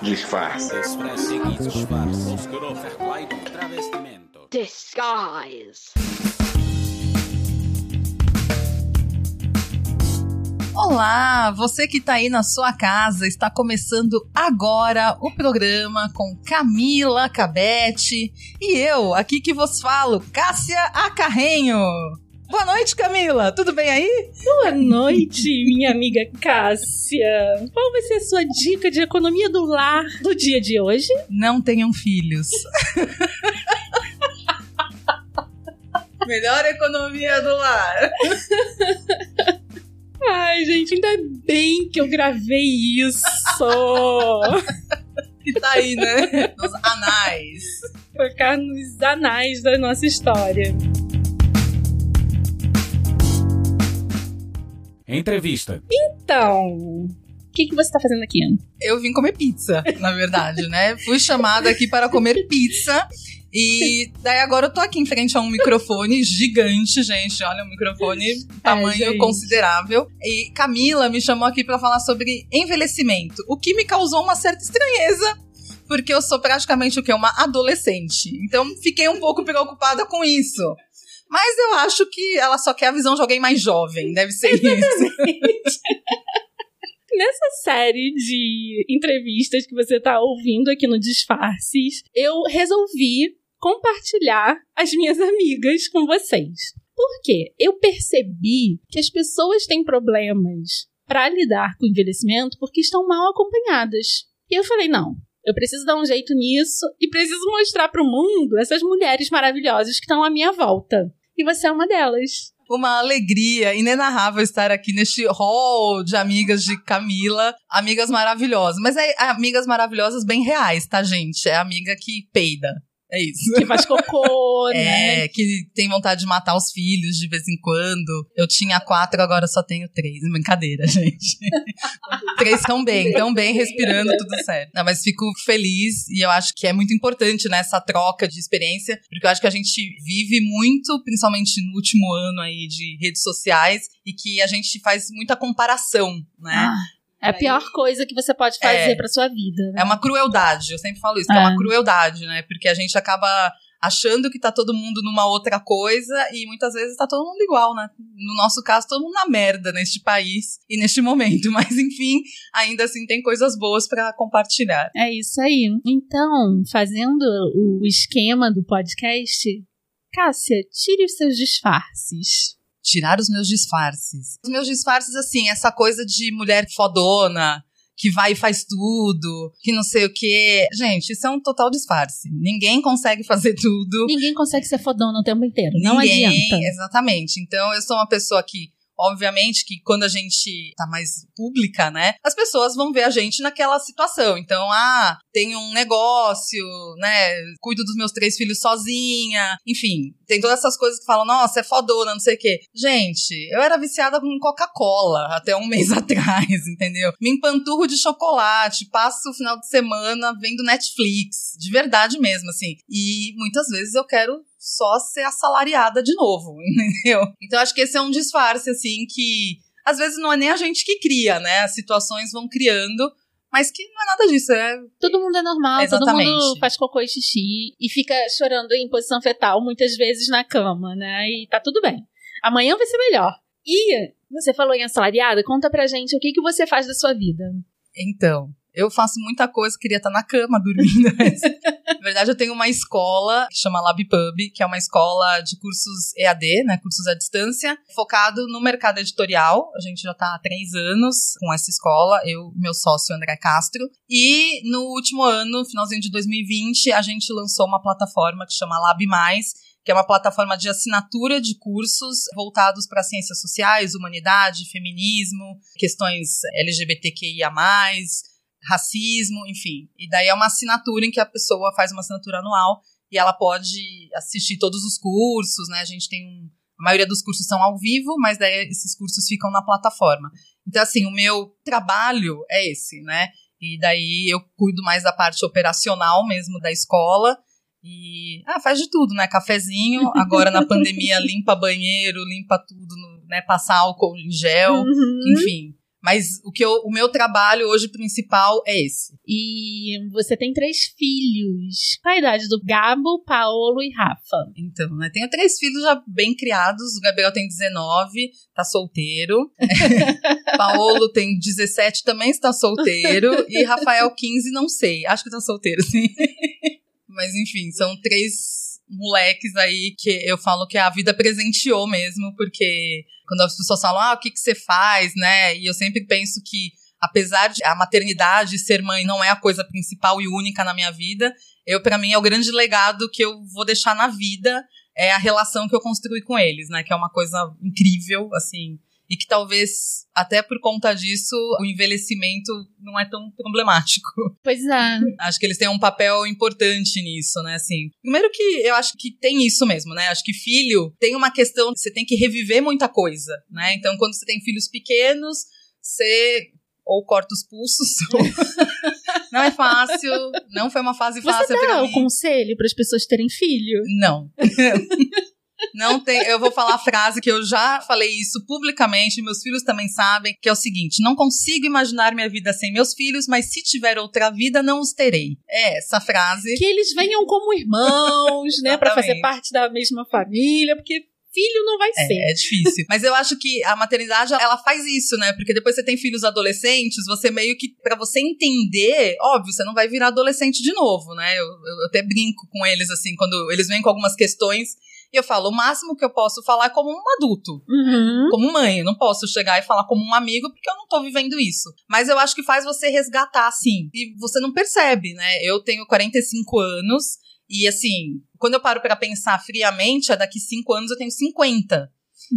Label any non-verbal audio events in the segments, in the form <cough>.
Disfarce. Disguise. Olá, você que está aí na sua casa, está começando agora o programa com Camila Cabete e eu, aqui que vos falo, Cássia Acarrenho. Boa noite, Camila. Tudo bem aí? Boa noite, minha amiga Cássia. Qual vai ser a sua dica de economia do lar do dia de hoje? Não tenham filhos. Melhor economia do lar. Ai, gente, ainda bem que eu gravei isso. que tá aí, né? Nos anais. Colocar nos anais da nossa história. Entrevista. Então, o que, que você tá fazendo aqui? Eu vim comer pizza, na verdade, né? Fui chamada aqui para comer pizza. E daí agora eu tô aqui em frente a um microfone gigante, gente. Olha, um microfone tamanho É, considerável. E Camila me chamou aqui para falar sobre envelhecimento, o que me causou uma certa estranheza. Porque eu sou praticamente o que? Uma adolescente. Então fiquei um pouco preocupada com isso. Mas eu acho que ela só quer a visão de alguém mais jovem. Deve ser isso. <laughs> Nessa série de entrevistas que você tá ouvindo aqui no Disfarces, eu resolvi compartilhar as minhas amigas com vocês. Por quê? Eu percebi que as pessoas têm problemas para lidar com o envelhecimento porque estão mal acompanhadas. E eu falei, não, eu preciso dar um jeito nisso e preciso mostrar para o mundo essas mulheres maravilhosas que estão à minha volta. E você é uma delas. uma alegria inenarrável estar aqui neste hall de amigas de Camila, amigas maravilhosas. Mas é amigas maravilhosas bem reais, tá, gente? É amiga que peida. É isso. Que faz cocô, <laughs> né? É, que tem vontade de matar os filhos de vez em quando. Eu tinha quatro, agora só tenho três. Brincadeira, <laughs> gente. três estão bem, estão bem, respirando, tudo certo. Não, mas fico feliz e eu acho que é muito importante nessa troca de experiência, porque eu acho que a gente vive muito, principalmente no último ano aí de redes sociais, e que a gente faz muita comparação, né? Ah, é a pior coisa que você pode fazer É. pra sua vida. né? É uma crueldade, eu sempre falo isso, que é É. uma crueldade, né? Porque a gente acaba achando que tá todo mundo numa outra coisa e muitas vezes tá todo mundo igual, né? No nosso caso, todo mundo na merda neste país e neste momento. <laughs> Mas enfim, ainda assim tem coisas boas pra compartilhar. É isso aí. Então, fazendo o esquema do podcast, Cássia, tire os seus disfarces. Tirar os meus disfarces. Os meus disfarces, assim, essa coisa de mulher fodona, que vai e faz tudo, que não sei o quê. Gente, isso é um total disfarce. Ninguém consegue fazer tudo. Ninguém consegue ser fodona o tempo inteiro. Não Ninguém, adianta. Exatamente. Então, eu sou uma pessoa que, obviamente, que quando a gente tá mais pública, né, as pessoas vão ver a gente naquela situação. Então, ah, tenho um negócio, né, cuido dos meus três filhos sozinha, enfim, tem todas essas coisas que falam, nossa, é fodona, não sei o quê. Gente, eu era viciada com Coca-Cola até um <laughs> mês atrás, entendeu? Me empanturro de chocolate, passo o final de semana vendo Netflix, de verdade mesmo, assim. E muitas vezes eu quero só ser assalariada de novo, <laughs> entendeu? Então acho que esse é um disfarce, assim, que às vezes não é nem a gente que cria, né? As situações vão criando, mas que não é nada disso, é Todo mundo é normal, todo Exatamente. mundo faz cocô e xixi e fica chorando em posição fetal muitas vezes na cama, né? E tá tudo bem. Amanhã vai ser melhor. E você falou em assalariada, conta pra gente o que, que você faz da sua vida. Então, eu faço muita coisa, queria estar na cama dormindo. <laughs> mas, na verdade, eu tenho uma escola que chama LabPub, que é uma escola de cursos EAD, né, cursos à distância, focado no mercado editorial. A gente já está há três anos com essa escola, eu meu sócio André Castro. E no último ano, finalzinho de 2020, a gente lançou uma plataforma que chama Lab Mais, que é uma plataforma de assinatura de cursos voltados para ciências sociais, humanidade, feminismo, questões LGBTQIA+, racismo, enfim. E daí é uma assinatura em que a pessoa faz uma assinatura anual e ela pode assistir todos os cursos, né? A gente tem um, a maioria dos cursos são ao vivo, mas daí esses cursos ficam na plataforma. Então, assim, o meu trabalho é esse, né? E daí eu cuido mais da parte operacional mesmo da escola. E ah, faz de tudo, né? Cafezinho, <laughs> agora na pandemia limpa banheiro, limpa tudo, né? Passar álcool em gel, Uhum. enfim. Mas o que eu, o meu trabalho hoje principal é esse. E você tem três filhos. Qual a idade do Gabo, Paolo e Rafa? Então, né? Tenho três filhos já bem criados. O Gabriel tem 19, tá solteiro. <laughs> Paolo tem 17, também está solteiro. E Rafael, 15, não sei. Acho que tá solteiro, sim. <laughs> Mas enfim, são três moleques aí que eu falo que a vida presenteou mesmo, porque quando as pessoas falam, ah, o que, que você faz, né? E eu sempre penso que, apesar de a maternidade, ser mãe, não é a coisa principal e única na minha vida, eu, para mim, é o grande legado que eu vou deixar na vida, é a relação que eu construí com eles, né? Que é uma coisa incrível, assim. E que talvez, até por conta disso, o envelhecimento não é tão problemático. <laughs> Pois é. Acho que eles têm um papel importante nisso, né? Assim, primeiro que eu acho que tem isso mesmo, né? Acho que filho tem uma questão, você tem que reviver muita coisa, né? Então, quando você tem filhos pequenos, você ou corta os pulsos. <laughs> ou- <laughs> não é fácil, não foi uma fase Você fácil dá pra o conselho para as pessoas terem filho? Não. Não tem, eu vou falar a frase que eu já falei isso publicamente, meus filhos também sabem, que é o seguinte: não consigo imaginar minha vida sem meus filhos, mas se tiver outra vida, não os terei. É essa frase. Que eles venham como irmãos, né? Para fazer parte da mesma família, porque filho não vai ser. É, é difícil. Mas eu acho que a maternidade, ela faz isso, né? Porque depois você tem filhos adolescentes, você meio que, pra você entender, óbvio, você não vai virar adolescente de novo, né? Eu, eu até brinco com eles, assim, quando eles vêm com algumas questões, e eu falo, o máximo que eu posso falar é como um adulto. Uhum. como mãe. Eu não posso chegar e falar como um amigo porque eu não tô vivendo isso. Mas eu acho que faz você resgatar, sim. E você não percebe, né? Eu tenho 45 anos e, assim, quando eu paro pra pensar friamente, é daqui 5 anos eu tenho 50.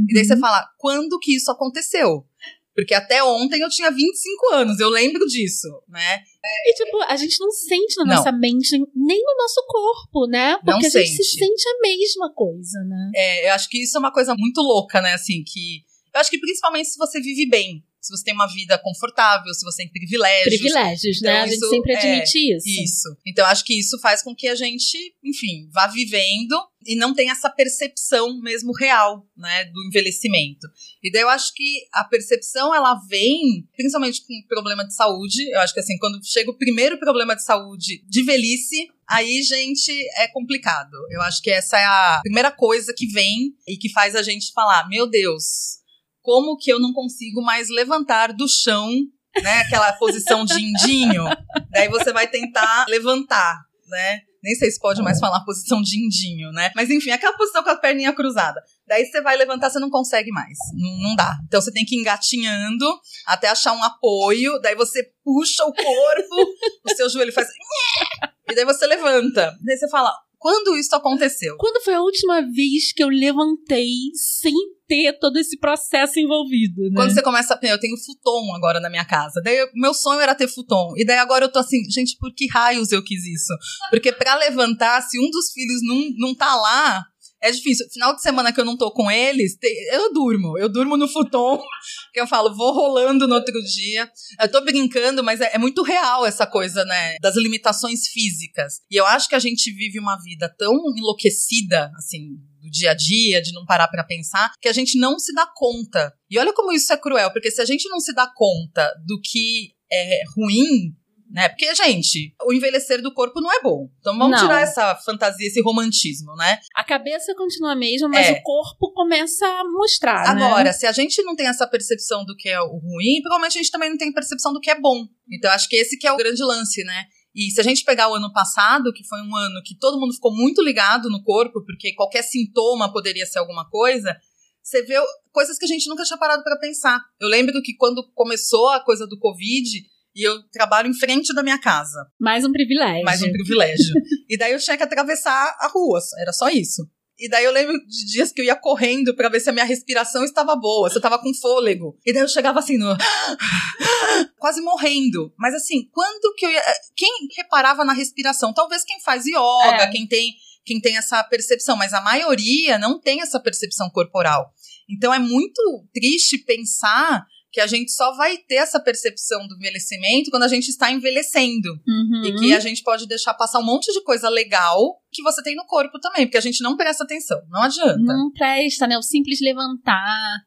E daí você fala, quando que isso aconteceu? Porque até ontem eu tinha 25 anos, eu lembro disso, né? E, tipo, a gente não sente na Não. nossa mente, nem no nosso corpo, né? Não Porque a gente se sente. sente a mesma coisa, né? É, eu acho que isso é uma coisa muito louca, né? Assim, que. Eu acho que principalmente se você vive bem. Se você tem uma vida confortável, se você tem privilégios. Privilégios, né? Então, A gente isso sempre é- admite isso. Isso. Então, acho que isso faz com que a gente, enfim, vá vivendo e não tenha essa percepção mesmo real, né, do envelhecimento. E daí eu acho que a percepção, ela vem, principalmente com problema de saúde. Eu acho que, assim, quando chega o primeiro problema de saúde de velhice, aí, gente, é complicado. Eu acho que essa é a primeira coisa que vem e que faz a gente falar: meu Deus, como que eu não consigo mais levantar do chão, né? Aquela posição de indinho. Daí você vai tentar levantar, né? Nem sei se pode mais falar posição de indinho, né? Mas enfim, aquela posição com a perninha cruzada. Daí você vai levantar, você não consegue mais. Não, não dá. Então você tem que ir engatinhando até achar um apoio. Daí você puxa o corpo, o seu joelho faz. <laughs> E daí você levanta. Daí você fala: quando isso aconteceu? Quando foi a última vez que eu levantei sem ter todo esse processo envolvido, né? Quando você começa a. Eu tenho futon agora na minha casa. Daí, meu sonho era ter futon. E daí agora eu tô assim, gente, por que raios eu quis isso? Porque pra levantar, se um dos filhos não, não tá lá. É difícil. Final de semana que eu não tô com eles, eu durmo. Eu durmo no futon. <laughs> Que eu falo, vou rolando no outro dia. Eu tô brincando, mas é, é muito real essa coisa, né? Das limitações físicas. E eu acho que a gente vive uma vida tão enlouquecida, assim, do dia a dia, de não parar pra pensar, que a gente não se dá conta. E olha como isso é cruel, porque se a gente não se dá conta do que é ruim, né? Porque, gente, o envelhecer do corpo não é bom. Então vamos Não. tirar essa fantasia, esse romantismo, né? A cabeça continua a mesma, mas É. o corpo começa a mostrar, né? Agora, se a gente não tem essa percepção do que é o ruim, provavelmente a gente também não tem percepção do que é bom. Então, acho que esse que é o grande lance, né? E se a gente pegar o ano passado, que foi um ano que todo mundo ficou muito ligado no corpo, porque qualquer sintoma poderia ser alguma coisa, você vê coisas que a gente nunca tinha parado para pensar. Eu lembro que quando começou a coisa do Covid, e eu trabalho em frente da minha casa, Mais um privilégio. mais um privilégio. e daí eu tinha que atravessar a rua, era só isso. E daí eu lembro de dias que eu ia correndo para ver se a minha respiração estava boa, se eu tava com fôlego. E daí eu chegava assim no <gasps> quase morrendo. Mas assim, quando que eu ia quem reparava na respiração? Talvez quem faz yoga, É. quem tem quem tem essa percepção, mas a maioria não tem essa percepção corporal. Então é muito triste pensar que a gente só vai ter essa percepção do envelhecimento quando a gente está envelhecendo. Uhum. E que a gente pode deixar passar um monte de coisa legal que você tem no corpo também, porque a gente não presta atenção. Não adianta. Não presta, né? O simples levantar.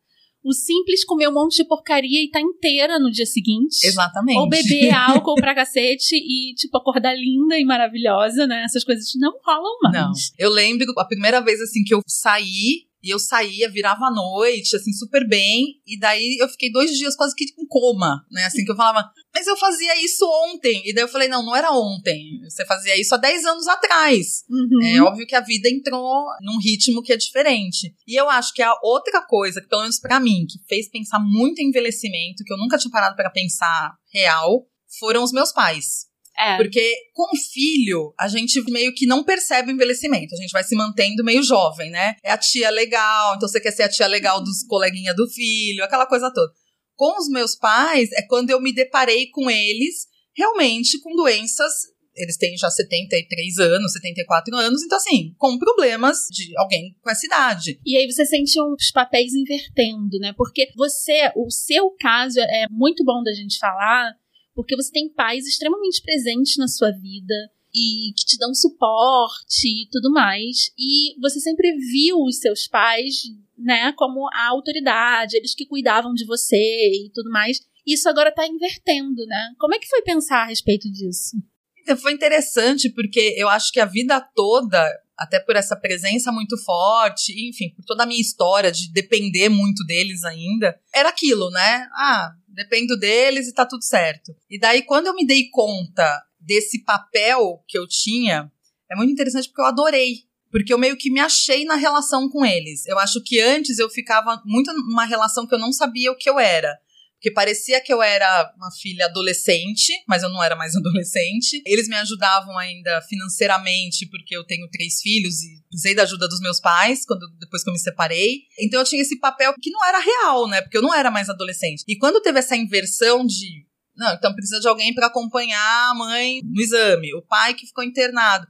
O simples comer um monte de porcaria e tá inteira no dia seguinte. Exatamente. Ou beber <laughs> álcool pra cacete e, tipo, acordar linda e maravilhosa, né? Essas coisas não rolam mais. Não. Eu lembro a primeira vez assim que eu saí. E eu saía, virava à noite, assim, super bem. E daí eu fiquei dois dias quase que em coma, né? Assim, que eu falava, mas eu fazia isso ontem. E daí eu falei, não, não era ontem. Você fazia isso há 10 anos atrás. Uhum. É óbvio que a vida entrou num ritmo que é diferente. E eu acho que a outra coisa, que pelo menos pra mim, que fez pensar muito em envelhecimento, que eu nunca tinha parado pra pensar real, foram os meus pais. É. Porque com filho, a gente meio que não percebe o envelhecimento. A gente vai se mantendo meio jovem, né? É a tia legal, então você quer ser a tia legal dos coleguinha do filho, aquela coisa toda. Com os meus pais, é quando eu me deparei com eles realmente com doenças. Eles têm já 73 anos, 74 anos, então assim, com problemas de alguém com essa idade. E aí você sente os papéis invertendo, né? Porque você, o seu caso é muito bom da gente falar, porque você tem pais extremamente presentes na sua vida e que te dão suporte e tudo mais. E você sempre viu os seus pais, né, como a autoridade, eles que cuidavam de você e tudo mais. Isso agora tá invertendo, né? Como é que foi pensar a respeito disso? Então, Foi interessante porque eu acho que a vida toda, até por essa presença muito forte, enfim, por toda a minha história de depender muito deles ainda, era aquilo, né? Ah, dependo deles e tá tudo certo. E daí, quando eu me dei conta desse papel que eu tinha, é muito interessante porque eu adorei. Porque eu meio que me achei na relação com eles. Eu acho que antes eu ficava muito numa relação que eu não sabia o que eu era. Porque parecia que eu era uma filha adolescente, mas eu não era mais <laughs> adolescente. Eles me ajudavam ainda financeiramente, porque eu tenho três filhos e usei da ajuda dos meus pais quando depois que eu me separei. Então eu tinha esse papel que não era real, né? Porque eu não era mais adolescente. E quando teve essa inversão de não, então precisa de alguém para acompanhar a mãe no exame, o pai que ficou internado.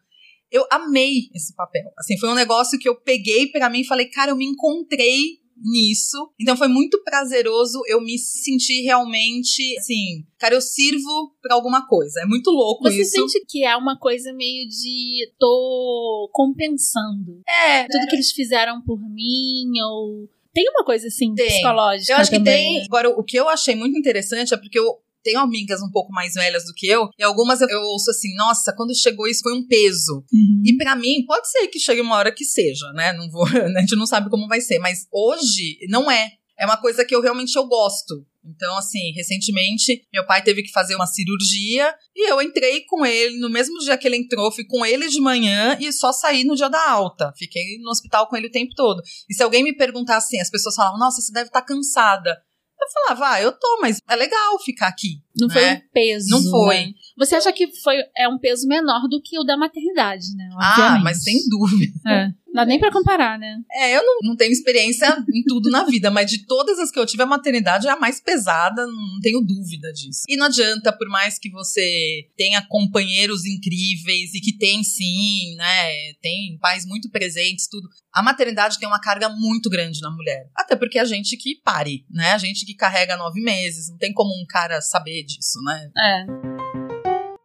Eu amei esse papel. Assim, foi um negócio que eu peguei para mim e falei, cara, eu me encontrei nisso. Então foi muito prazeroso eu me sentir realmente assim, cara, eu sirvo pra alguma coisa. É muito louco Você isso. sente que é uma coisa meio de tô compensando É, tudo que eles fizeram por mim ou tem uma coisa assim Tem. psicológica eu acho que também, tem. né? Agora, o que eu achei muito interessante é porque eu tenho amigas um pouco mais velhas do que eu, e algumas eu, eu ouço assim, nossa, quando chegou isso foi um peso. Uhum. E pra mim, pode ser que chegue uma hora que seja, né? Não vou, <laughs> a gente não sabe como vai ser, mas hoje não é. É uma coisa que eu realmente eu gosto. Então, assim, recentemente, meu pai teve que fazer uma cirurgia e eu entrei com ele no mesmo dia que ele entrou, fui com ele de manhã e só saí no dia da alta. Fiquei no hospital com ele o tempo todo. E se alguém me perguntar assim, as pessoas falavam, nossa, você deve estar cansada. Eu falava, ah, eu tô, mas é legal ficar aqui. Não foi né? um peso. Não foi. né? Você acha que foi, é um peso menor do que o da maternidade, né? Ah, Obviamente. mas sem dúvida. É. Não dá nem pra comparar, né? É, eu não, não tenho experiência em tudo na vida, mas de todas as que eu tive, a maternidade é a mais pesada, não tenho dúvida disso. E não adianta, por mais que você tenha companheiros incríveis e que tem sim, né? Tem pais muito presentes, tudo. A maternidade tem uma carga muito grande na mulher. Até porque a gente que pare, né? A gente que carrega nove meses, não tem como um cara saber disso, né? É.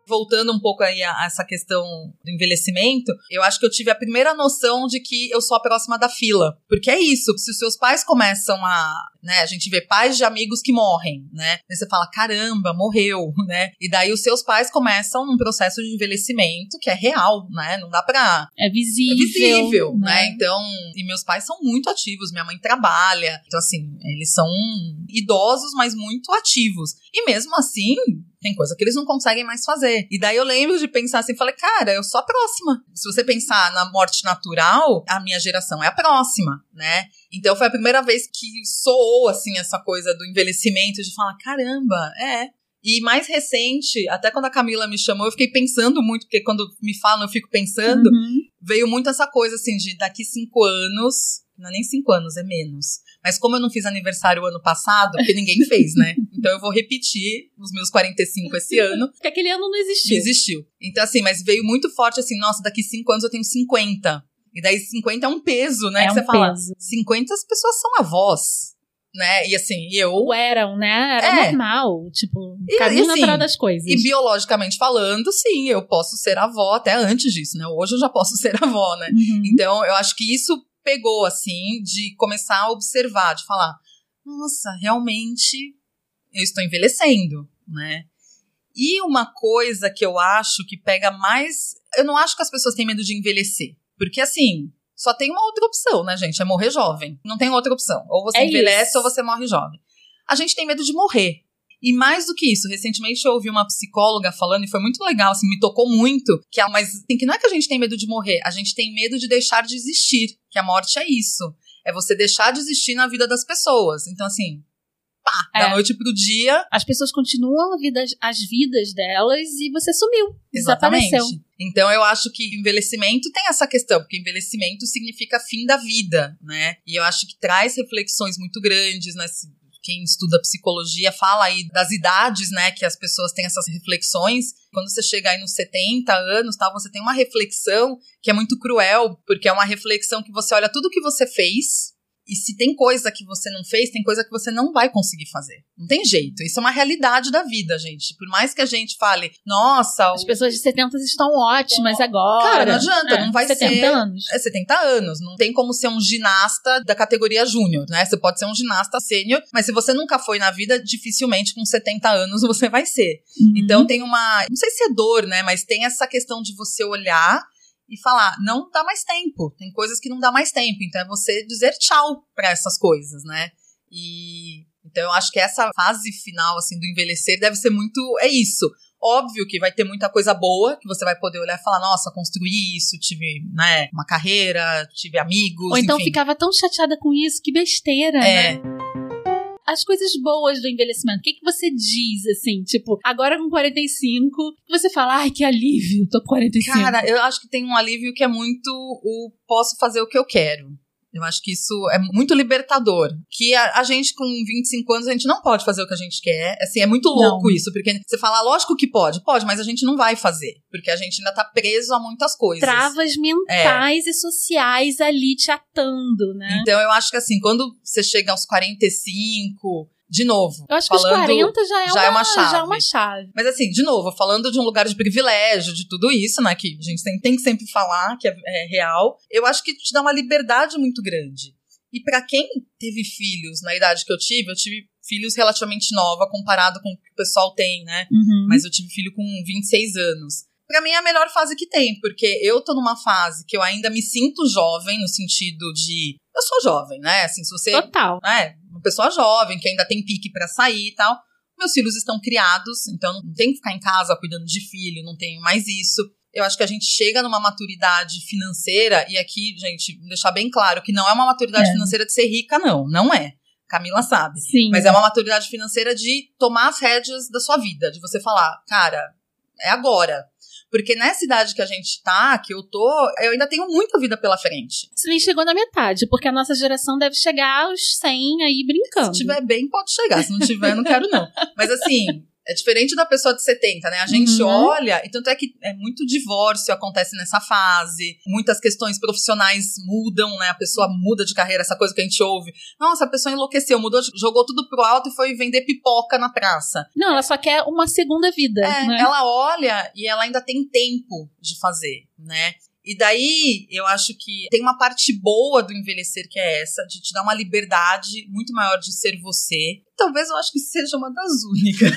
voltando um pouco aí a, a essa questão do envelhecimento, eu acho que eu tive a primeira noção de que eu sou a próxima da fila. Porque é isso, se os seus pais começam a, né, a gente vê pais de amigos que morrem, né? Aí você fala, caramba, morreu, <laughs> né? E daí os seus pais começam um processo de envelhecimento que é real, né? Não dá pra É é visível. visível, né? né? Então, e meus pais são muito ativos, minha mãe trabalha. Então, assim, eles são idosos, mas muito ativos. E mesmo assim, tem coisa que eles não conseguem mais fazer. E daí eu lembro de pensar assim, falei, cara, eu sou a próxima. Se você pensar na morte natural, a minha geração é a próxima, né? Então foi a primeira vez que soou, assim, essa coisa do envelhecimento, de falar, caramba, é, e mais recente, até quando a Camila me chamou, eu fiquei pensando muito, porque quando me falam, eu fico pensando. Uhum. veio muito essa coisa assim de daqui cinco anos, não é nem cinco anos, é menos. Mas como eu não fiz aniversário ano passado, porque ninguém fez, né? <laughs> Então eu vou repetir os meus 45 esse ano. Porque aquele ano não existiu. Não existiu. Então, assim, mas veio muito forte assim, nossa, daqui cinco anos eu tenho 50. E daí 50 é um peso, né? É que um você fala. peso. 50 as pessoas são avós, né? E assim, eu. Ou eram, né? Era É. normal. Tipo, E- caminho e assim, natural das coisas. E biologicamente falando, sim, eu posso ser avó até antes disso, né? Hoje eu já posso <laughs> ser avó, né? Uhum. Então, eu acho que isso pegou, assim, de começar a observar, de falar: nossa, realmente eu estou envelhecendo, né? E uma coisa que eu acho que pega mais. Eu não acho que as pessoas têm medo de envelhecer. Porque, assim, só tem uma outra opção, né, gente? É morrer jovem. Não tem outra opção. Ou você É envelhece isso. ou você morre jovem. A gente tem medo de morrer. E mais do que isso, recentemente eu ouvi uma psicóloga falando, e foi muito legal, assim, me tocou muito, que ela, mas assim, que não é que a gente tem medo de morrer, a gente tem medo de deixar de existir, que a morte é isso. É você deixar de existir na vida das pessoas. Então, assim, pá, da É. noite pro dia, As pessoas continuam vida, as vidas delas e você sumiu. Desapareceu. Exatamente. Então eu acho que envelhecimento tem essa questão, porque envelhecimento significa fim da vida, né? E eu acho que traz reflexões muito grandes, né? Quem estuda psicologia fala aí das idades, né, que as pessoas têm essas reflexões. Quando você chega aí nos 70 anos, tal, você tem uma reflexão que é muito cruel, porque é uma reflexão que você olha tudo que você fez e se tem coisa que você não fez, tem coisa que você não vai conseguir fazer. Não tem jeito. Isso é uma realidade da vida, gente. Por mais que a gente fale, nossa, As o pessoas de 70 estão ótimas agora. Cara, não adianta, É, não vai 70 ser. anos. É 70 anos, não tem como ser um ginasta da categoria júnior, né? Você pode ser um ginasta sênior, mas se você nunca foi na vida, dificilmente com 70 anos <laughs> você vai ser. Uhum. Então tem uma, não sei se é dor, né, mas tem essa questão de você olhar e falar, não dá mais tempo. Tem coisas que não dá mais tempo, então é você dizer tchau para essas coisas, né? E então eu acho que essa fase final assim do envelhecer deve ser muito é isso. Óbvio que vai ter muita coisa boa que você vai poder olhar e falar, nossa, construí isso, tive, né, uma carreira, tive amigos, Ou então enfim. ficava tão chateada com isso, que besteira, É. né? As coisas boas do envelhecimento. O que, que você diz, assim? Tipo, agora com 45, que você fala, ai, que alívio, tô com 45. Cara, eu acho que tem um alívio que é muito o posso fazer o que eu quero. Eu acho que isso é muito libertador. Que a, a gente, com 25 anos, a gente não pode fazer o que a gente quer. Assim, é muito louco Não. isso. Porque você fala, lógico que pode. Pode, mas a gente não vai fazer. Porque a gente ainda tá preso a muitas coisas. Travas mentais e sociais ali te atando, né? Então, eu acho que assim, quando você chega aos 45, de novo. Eu acho que falando, os 40 já é, já é uma, uma chave. Já é uma chave. Mas assim, de novo, falando de um lugar de privilégio, de tudo isso, né? Que a gente tem, tem que sempre falar que é, é real. Eu acho que te dá uma liberdade muito grande. E pra quem teve filhos na idade que eu tive, eu tive filhos relativamente nova comparado com o que o pessoal tem, né? Uhum. Mas eu tive filho com 26 anos. Pra mim é a melhor fase que tem, porque eu tô numa fase que eu ainda me sinto jovem, no sentido de. Eu sou jovem, né? Assim, se você Total. né, uma pessoa jovem que ainda tem pique pra sair e tal. Meus filhos estão criados, então não tem que ficar em casa cuidando de filho, não tenho mais isso. Eu acho que a gente chega numa maturidade financeira, e aqui, gente, deixar bem claro que não é uma maturidade É. financeira de ser rica, não. Não é. Camila sabe. Sim. Mas é uma maturidade financeira de tomar as rédeas da sua vida, de você falar, cara, é agora. Porque nessa idade que a gente tá, que eu tô, eu ainda tenho muita vida pela frente. Você nem chegou na metade, porque a nossa geração deve chegar aos 100 aí brincando. Se tiver bem, pode chegar. Se não tiver, não quero, não. Mas assim, é diferente da pessoa de 70, né? A gente Uhum. olha, e tanto é que é muito divórcio acontece nessa fase, muitas questões profissionais mudam, né? A pessoa muda de carreira, essa coisa que a gente ouve. Nossa, a pessoa enlouqueceu, mudou, jogou tudo pro alto e foi vender pipoca na praça. Não, ela só quer uma segunda vida, É, né? ela olha e ela ainda tem tempo de fazer, né? E daí, eu acho que tem uma parte boa do envelhecer que é essa, de te dar uma liberdade muito maior de ser você. Talvez eu acho que seja uma das <laughs> únicas.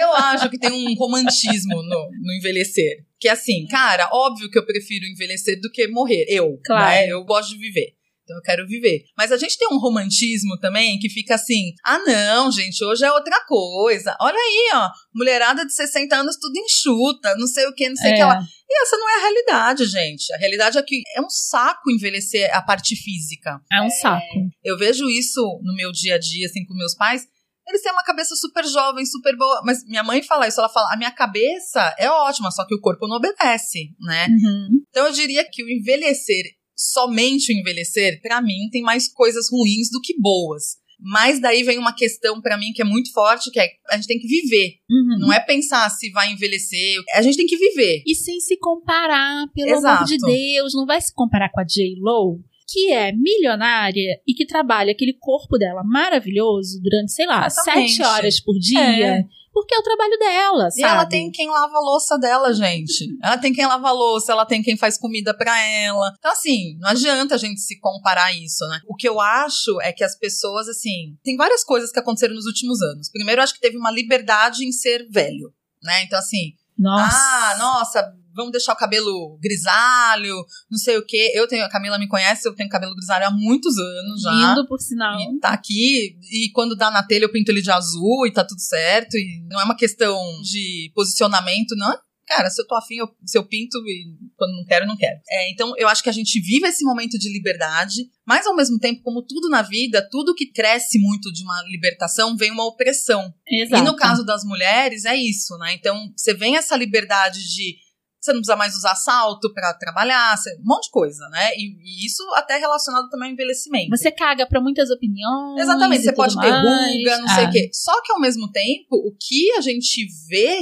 eu acho que tem um romantismo no, no envelhecer. Que é assim, cara, óbvio que eu prefiro envelhecer do que morrer. Eu, Claro. né? Eu gosto de viver. Então eu quero viver. Mas a gente tem um romantismo também que fica assim: ah, não, gente, hoje é outra coisa. Olha aí, ó, mulherada de 60 anos tudo enxuta, não sei o que, não sei o que É. lá. E essa não é a realidade, gente. A realidade é que é um saco envelhecer a parte física. É um saco. Eu vejo isso no meu dia a dia, assim, com meus pais. eles têm uma cabeça super jovem, super boa. Mas minha mãe fala isso, ela fala: a minha cabeça é ótima, só que o corpo não obedece, né? Uhum. Então eu diria que o envelhecer, somente o envelhecer, pra mim, tem mais coisas ruins do que boas. Mas daí vem uma questão pra mim que é muito forte, que é a gente tem que viver. Uhum. Não é pensar se vai envelhecer. A gente tem que viver. E sem se comparar, pelo amor Exato. de Deus, não vai se comparar com a J-Lo, que é milionária e que trabalha aquele corpo dela maravilhoso durante, sei lá, Exatamente. sete horas por dia. É. Porque é o trabalho dela, sabe? E ela tem quem lava a louça dela, gente. Ela tem quem lava a louça, ela tem quem faz comida pra ela. Então, assim, não adianta a gente se comparar isso, né? O que eu acho é que as pessoas, assim, tem várias coisas que aconteceram nos últimos anos. Primeiro, eu acho que teve uma liberdade em ser velho, né? Então, assim, Nossa. ah, nossa, vamos deixar o cabelo grisalho, não sei o quê. Eu tenho, a Camila me conhece, eu tenho cabelo grisalho há muitos anos já. Lindo, por sinal. E tá aqui, e quando dá na telha eu pinto ele de azul e tá tudo certo. E não é uma questão de posicionamento, não. Cara, se eu tô afim, eu, se eu pinto e quando não quero, não quero. É, então, eu acho que a gente vive esse momento de liberdade, mas ao mesmo tempo, como tudo na vida, tudo que cresce muito de uma libertação vem uma opressão. Exato. E no caso das mulheres, é isso, né? Então, você vem essa liberdade de você não precisa mais usar salto pra trabalhar, você- um monte de coisa, né? E, e isso até relacionado também ao envelhecimento. Você caga pra muitas opiniões. Exatamente, e você pode tudo ter mais. ruga, não sei Ah. o quê. Só que ao mesmo tempo, o que a gente vê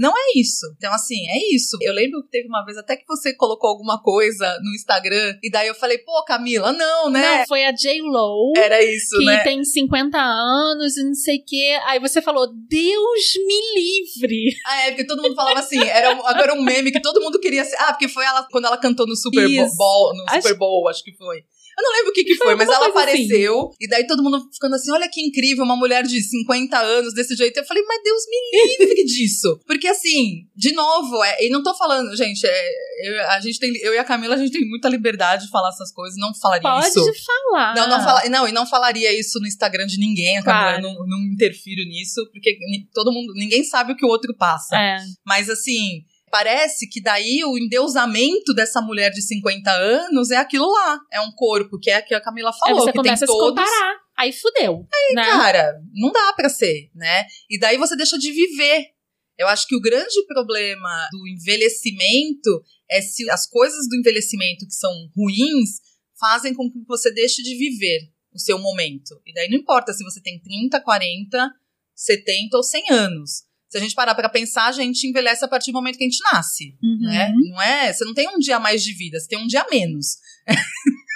não é isso. Então, assim, é isso. Eu lembro que teve uma vez até que você colocou alguma coisa no Instagram, e daí eu falei, pô, Camila, não, né? Não, foi a J-Lo. Era isso, que né? tem 50 anos e não sei o quê. Aí você falou, Deus me livre. Ah, é, porque todo mundo falava assim, era um, agora um meme que todo mundo queria ser. Ah, porque foi ela quando ela cantou no Super Isso. Bowl, no Acho- Super Bowl, acho que foi. Eu não lembro o que que foi, mas ela assim. apareceu. E daí todo mundo ficando assim: olha que incrível, uma mulher de 50 anos desse jeito. Eu falei, mas Deus me livre <laughs> disso. Porque assim, de novo, é, e não tô falando, gente, é, eu, a gente tem, eu e a Camila, a gente tem muita liberdade de falar essas coisas, não falaria Pode isso. falar. Não, não, fala, não, e não falaria isso no Instagram de ninguém, a Camila, Claro. eu não, não interfiro nisso, porque todo mundo, ninguém sabe o que o outro passa. É. Mas assim, parece que daí o endeusamento dessa mulher de 50 anos é aquilo lá. É um corpo, que é o que a Camila Aí falou, você que tem começa a se todos. comparar. Aí fudeu. né? Cara, não dá pra ser, né? E daí você deixa de viver. Eu acho que o grande problema do envelhecimento é se as coisas do envelhecimento que são ruins fazem com que você deixe de viver o seu momento. E daí não importa se você tem 30, 40, 70 ou 100 anos. Se a gente parar pra pensar, a gente envelhece a partir do momento que a gente nasce, Uhum. né? Não é, você não tem um dia mais de vida, você tem um dia menos.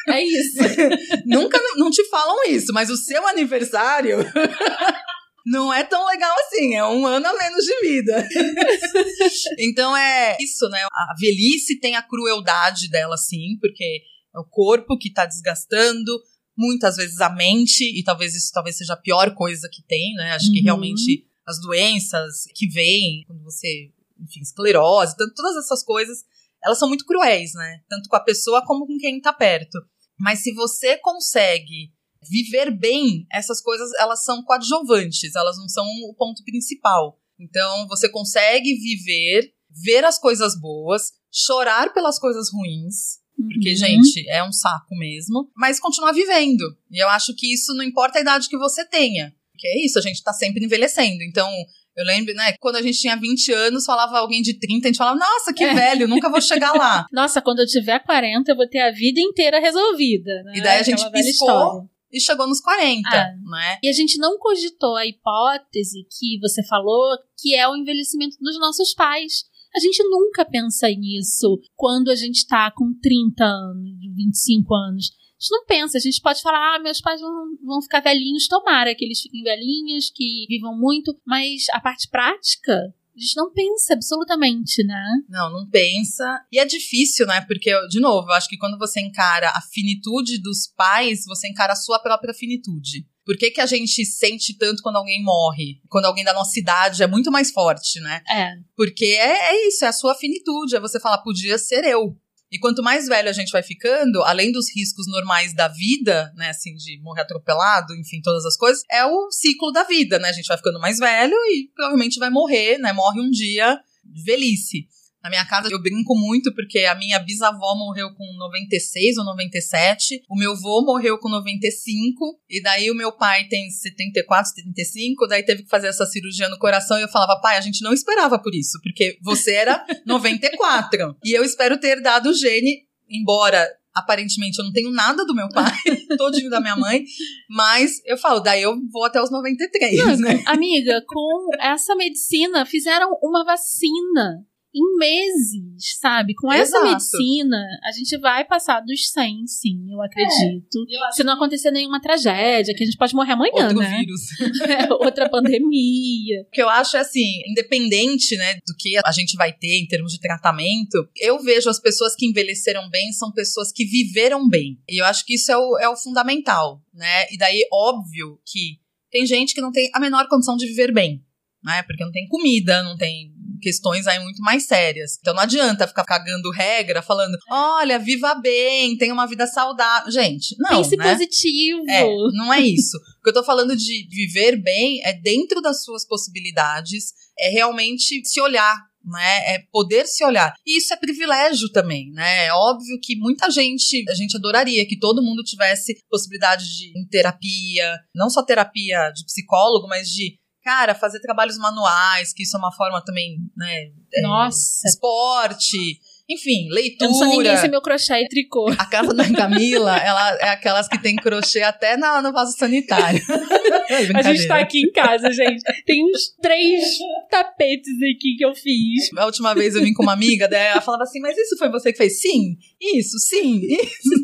É isso. <laughs> Nunca não te falam isso, mas o seu aniversário <laughs> não é tão legal assim, é um ano a menos de vida. <laughs> então é isso, né? A velhice tem a crueldade dela, sim, porque é o corpo que tá desgastando, muitas vezes a mente, e talvez isso talvez seja a pior coisa que tem, né? Acho que Uhum. realmente as doenças que vêm quando você, enfim, esclerose, tanto, todas essas coisas, elas são muito cruéis, né? Tanto com a pessoa como com quem tá perto. Mas se você consegue viver bem, essas coisas elas são coadjuvantes, elas não são o ponto principal. Então você consegue viver, ver as coisas boas, chorar pelas coisas ruins, porque Uhum. gente, é um saco mesmo, mas continuar vivendo. E eu acho que isso não importa a idade que você tenha. Porque é isso, a gente tá sempre envelhecendo. Então, eu lembro, né, quando a gente tinha 20 anos, falava alguém de 30, a gente falava, nossa, que É. velho, nunca vou chegar lá. <laughs> Nossa, quando eu tiver 40, eu vou ter a vida inteira resolvida. Né? E daí a gente piscou. E chegou nos 40, Ah. né? E a gente não cogitou a hipótese que você falou, que é o envelhecimento dos nossos pais. A gente nunca pensa nisso quando a gente tá com 30 anos, 25 anos. Gente não pensa, a gente pode falar, ah, meus pais vão, vão ficar velhinhos, tomara que eles fiquem velhinhos, que vivam muito, mas a parte prática, a gente não pensa absolutamente, né? Não, não pensa. E é difícil, né? Porque, de novo, eu acho que quando você encara a finitude dos pais, você encara a sua própria finitude. Por que, que a gente sente tanto quando alguém morre? Quando alguém da nossa idade é muito mais forte, né? É. Porque é, é isso, é a sua finitude. É você falar, podia ser eu. E quanto mais velho a gente vai ficando, além dos riscos normais da vida, né, assim, de morrer atropelado, enfim, todas as coisas, é o ciclo da vida, né? A gente vai ficando mais velho e provavelmente vai morrer, né? Morre um dia de velhice. Na minha casa eu brinco muito porque a minha bisavó morreu com 96 ou 97, o meu avô morreu com 95, e daí o meu pai tem 74, 75, daí teve que fazer essa cirurgia no coração e eu falava, pai, a gente não esperava por isso, porque você era <laughs> 94. e eu espero ter dado o gene, embora aparentemente eu não tenho nada do meu pai, <laughs> todinho da minha mãe, mas eu falo, daí eu vou até os 93, Não, né? Amiga, com essa medicina fizeram uma vacina em meses, sabe? Com essa Exato. medicina, a gente vai passar dos 100, sim, eu acredito. Se não acontecer nenhuma tragédia, que a gente pode morrer amanhã, Outro né? vírus. <laughs> É, outra pandemia. O que eu acho é assim, independente, né, do que a gente vai ter em termos de tratamento, eu vejo as pessoas que envelheceram bem são pessoas que viveram bem. E eu acho que isso é o, é o fundamental, né? E daí, óbvio que tem gente que não tem a menor condição de viver bem, né? Porque não tem comida, não tem questões aí muito mais sérias. Então não adianta ficar cagando regra, falando, olha, viva bem, tenha uma vida saudável. Gente, não, Pense né? positivo. É, não é isso. O que eu tô falando de viver bem é dentro das suas possibilidades, é realmente se olhar, né? É poder se olhar. E isso é privilégio também, né? É óbvio que muita gente, a gente adoraria que todo mundo tivesse possibilidade de em terapia, não só terapia de psicólogo, mas de Cara, fazer trabalhos manuais, que isso é uma forma também, né? é, Nossa. Esporte, enfim, leitura. Eu não sou ninguém sem meu crochê e tricô. A casa da Camila, ela é aquelas que tem crochê até na, no vaso sanitário. <laughs> A gente tá aqui em casa, gente. Tem uns três tapetes aqui que eu fiz. A última vez eu vim com uma amiga, daí ela falava assim, mas isso foi você que fez? Sim, isso, sim, isso.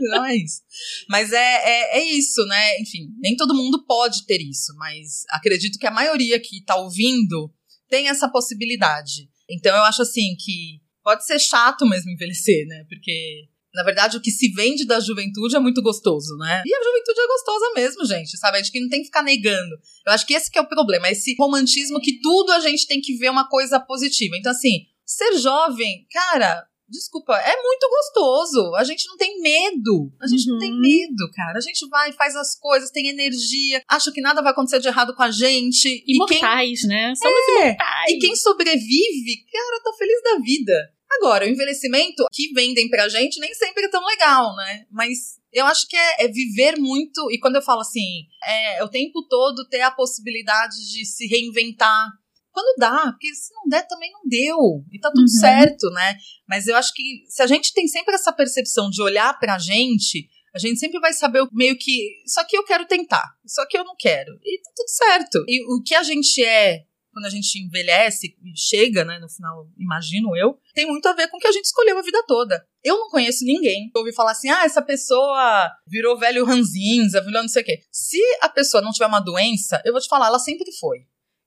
<laughs> Não é isso. Mas é, é, é isso, né? Enfim, nem todo mundo pode ter isso, mas acredito que a maioria que tá ouvindo tem essa possibilidade. Então eu acho assim que pode ser chato mesmo envelhecer, né? Porque na verdade, o que se vende da juventude é muito gostoso, né? E a juventude é gostosa mesmo, gente, sabe? Acho que não tem que ficar negando. Eu acho que esse que é o problema, esse romantismo que tudo a gente tem que ver uma coisa positiva. Então, assim, ser jovem, cara, desculpa, é muito gostoso. A gente não tem medo. A gente não tem Uhum. medo, cara. A gente vai, faz as coisas, tem energia, acha que nada vai acontecer de errado com a gente. E quem Imortais, né? Somos É, imortais. e quem sobrevive, cara, tá feliz da vida. Agora, o envelhecimento que vendem pra gente nem sempre é tão legal, né? Mas eu acho que é, é viver muito. E quando eu falo assim, é o tempo todo ter a possibilidade de se reinventar. Quando dá, porque se não der, também não deu. E tá tudo Uhum. certo, né? Mas eu acho que se a gente tem sempre essa percepção de olhar pra gente, a gente sempre vai saber o- meio que isso aqui eu quero tentar, isso aqui eu não quero. E tá tudo certo. E o que a gente é quando a gente envelhece e chega, né, no final, imagino eu, tem muito a ver com o que a gente escolheu a vida toda. Eu não conheço ninguém que ouvi falar assim, ah, essa pessoa virou velho ranzinza, virou não sei o quê. Se a pessoa não tiver uma doença, eu vou te falar, ela sempre foi.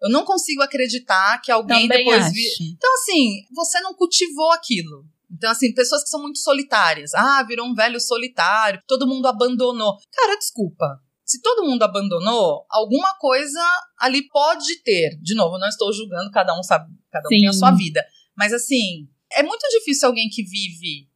Eu não consigo acreditar que alguém Também depois... Vi... Então, assim, você não cultivou aquilo. Então, assim, pessoas que são muito solitárias. Ah, virou um velho solitário, todo mundo abandonou. Cara, desculpa. Se todo mundo abandonou, alguma coisa ali pode ter. De novo, não estou julgando, cada um sabe, cada um tem a Sim. sua vida. Mas assim, é muito difícil alguém que vive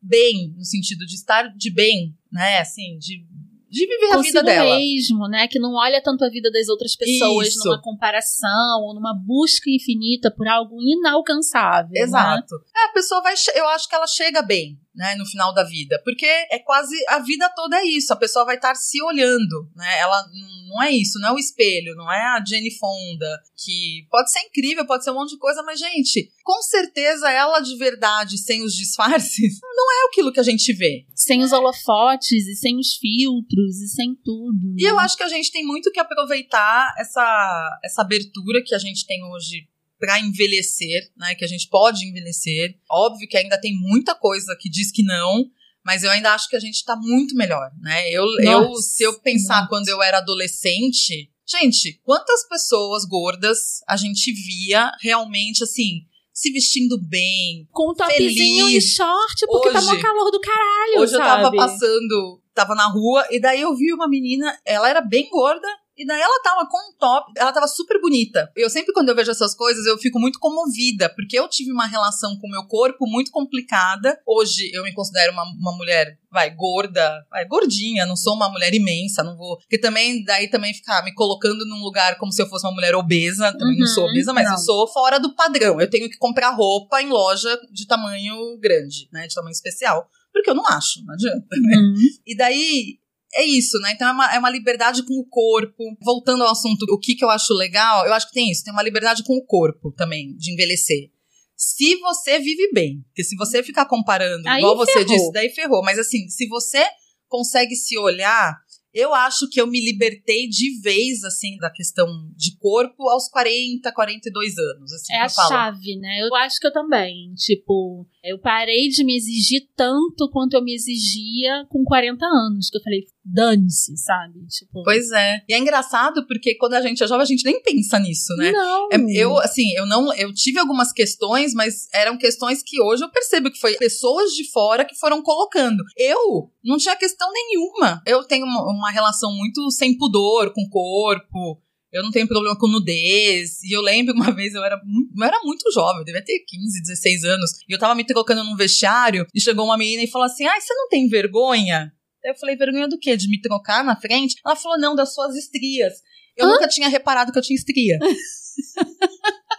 bem, no sentido de estar de bem, né? Assim, de, de viver a vida dela. mesmo, né? Que não olha tanto a vida das outras pessoas Isso. numa comparação ou numa busca infinita por algo inalcançável. né? Exato. É, a pessoa vai. Eu acho que ela chega bem, né, no final da vida. Porque é quase. A vida toda é isso. A pessoa vai estar se olhando, né? Ela não é isso, não é o espelho, não é a Jenny Fonda, que pode ser incrível, pode ser um monte de coisa, mas, gente, com certeza ela de verdade, sem os disfarces, <laughs> não é aquilo que a gente vê. Sem os holofotes e sem os filtros e sem tudo. E eu acho que a gente tem muito que aproveitar essa, essa abertura que a gente tem hoje para envelhecer, né? Que a gente pode envelhecer. Óbvio que ainda tem muita coisa que diz que não, mas eu ainda acho que a gente tá muito melhor, né? Eu, eu Nossa, se eu pensar muito. quando eu era adolescente, gente, quantas pessoas gordas a gente via realmente assim se vestindo bem, Com um topzinho feliz. e short, porque Hoje- mó calor do caralho, Hoje eu sabe? tava passando, tava na rua, e daí eu vi uma menina, ela era bem gorda, E daí ela tava com um top, ela tava super bonita. Eu sempre, quando eu vejo essas coisas, eu fico muito comovida, porque eu tive uma relação com o meu corpo muito complicada. Hoje eu me considero uma, uma mulher, vai, gorda, vai, gordinha, não sou uma mulher imensa, não vou. Porque também, daí também ficar me colocando num lugar como se eu fosse uma mulher obesa, também não sou Uhum, obesa, mas não. eu sou fora do padrão. Eu tenho que comprar roupa em loja de tamanho grande, né, de tamanho especial. Porque eu não acho, não adianta. Uhum. E daí é isso, né? Então é uma, é uma liberdade com o corpo. Voltando ao assunto, o que, que eu acho legal, eu acho que tem isso, tem uma liberdade com o corpo também, de envelhecer. Se você vive bem, porque se você ficar comparando, Aí igual você ferrou. disse, daí ferrou. Mas assim, se você consegue se olhar, eu acho que eu me libertei de vez, assim, da questão de corpo aos 40, 42 anos. Assim, É a falo. chave, né? Eu acho que eu também. Tipo, eu parei de me exigir tanto quanto eu me exigia com 40 anos. Que eu falei, dane-se, sabe? Tipo, Pois é. E é engraçado porque quando a gente é jovem, a gente nem pensa nisso, né? Não. É, eu, assim, eu não. Eu tive algumas questões, mas eram questões que hoje eu percebo que foi pessoas de fora que foram colocando. Eu não tinha questão nenhuma. Eu tenho uma, uma relação muito sem pudor com o corpo. Eu não tenho problema com nudez. E eu lembro <laughs> uma vez, eu era muito, eu era muito jovem, eu devia ter 15, 16 anos. E eu tava me trocando num vestiário e chegou uma menina e falou assim: Ai, você não tem vergonha? Eu falei, vergonha do quê? De me trocar na frente? Ela falou, não, das suas estrias. Eu nunca tinha reparado que eu tinha estria. <laughs>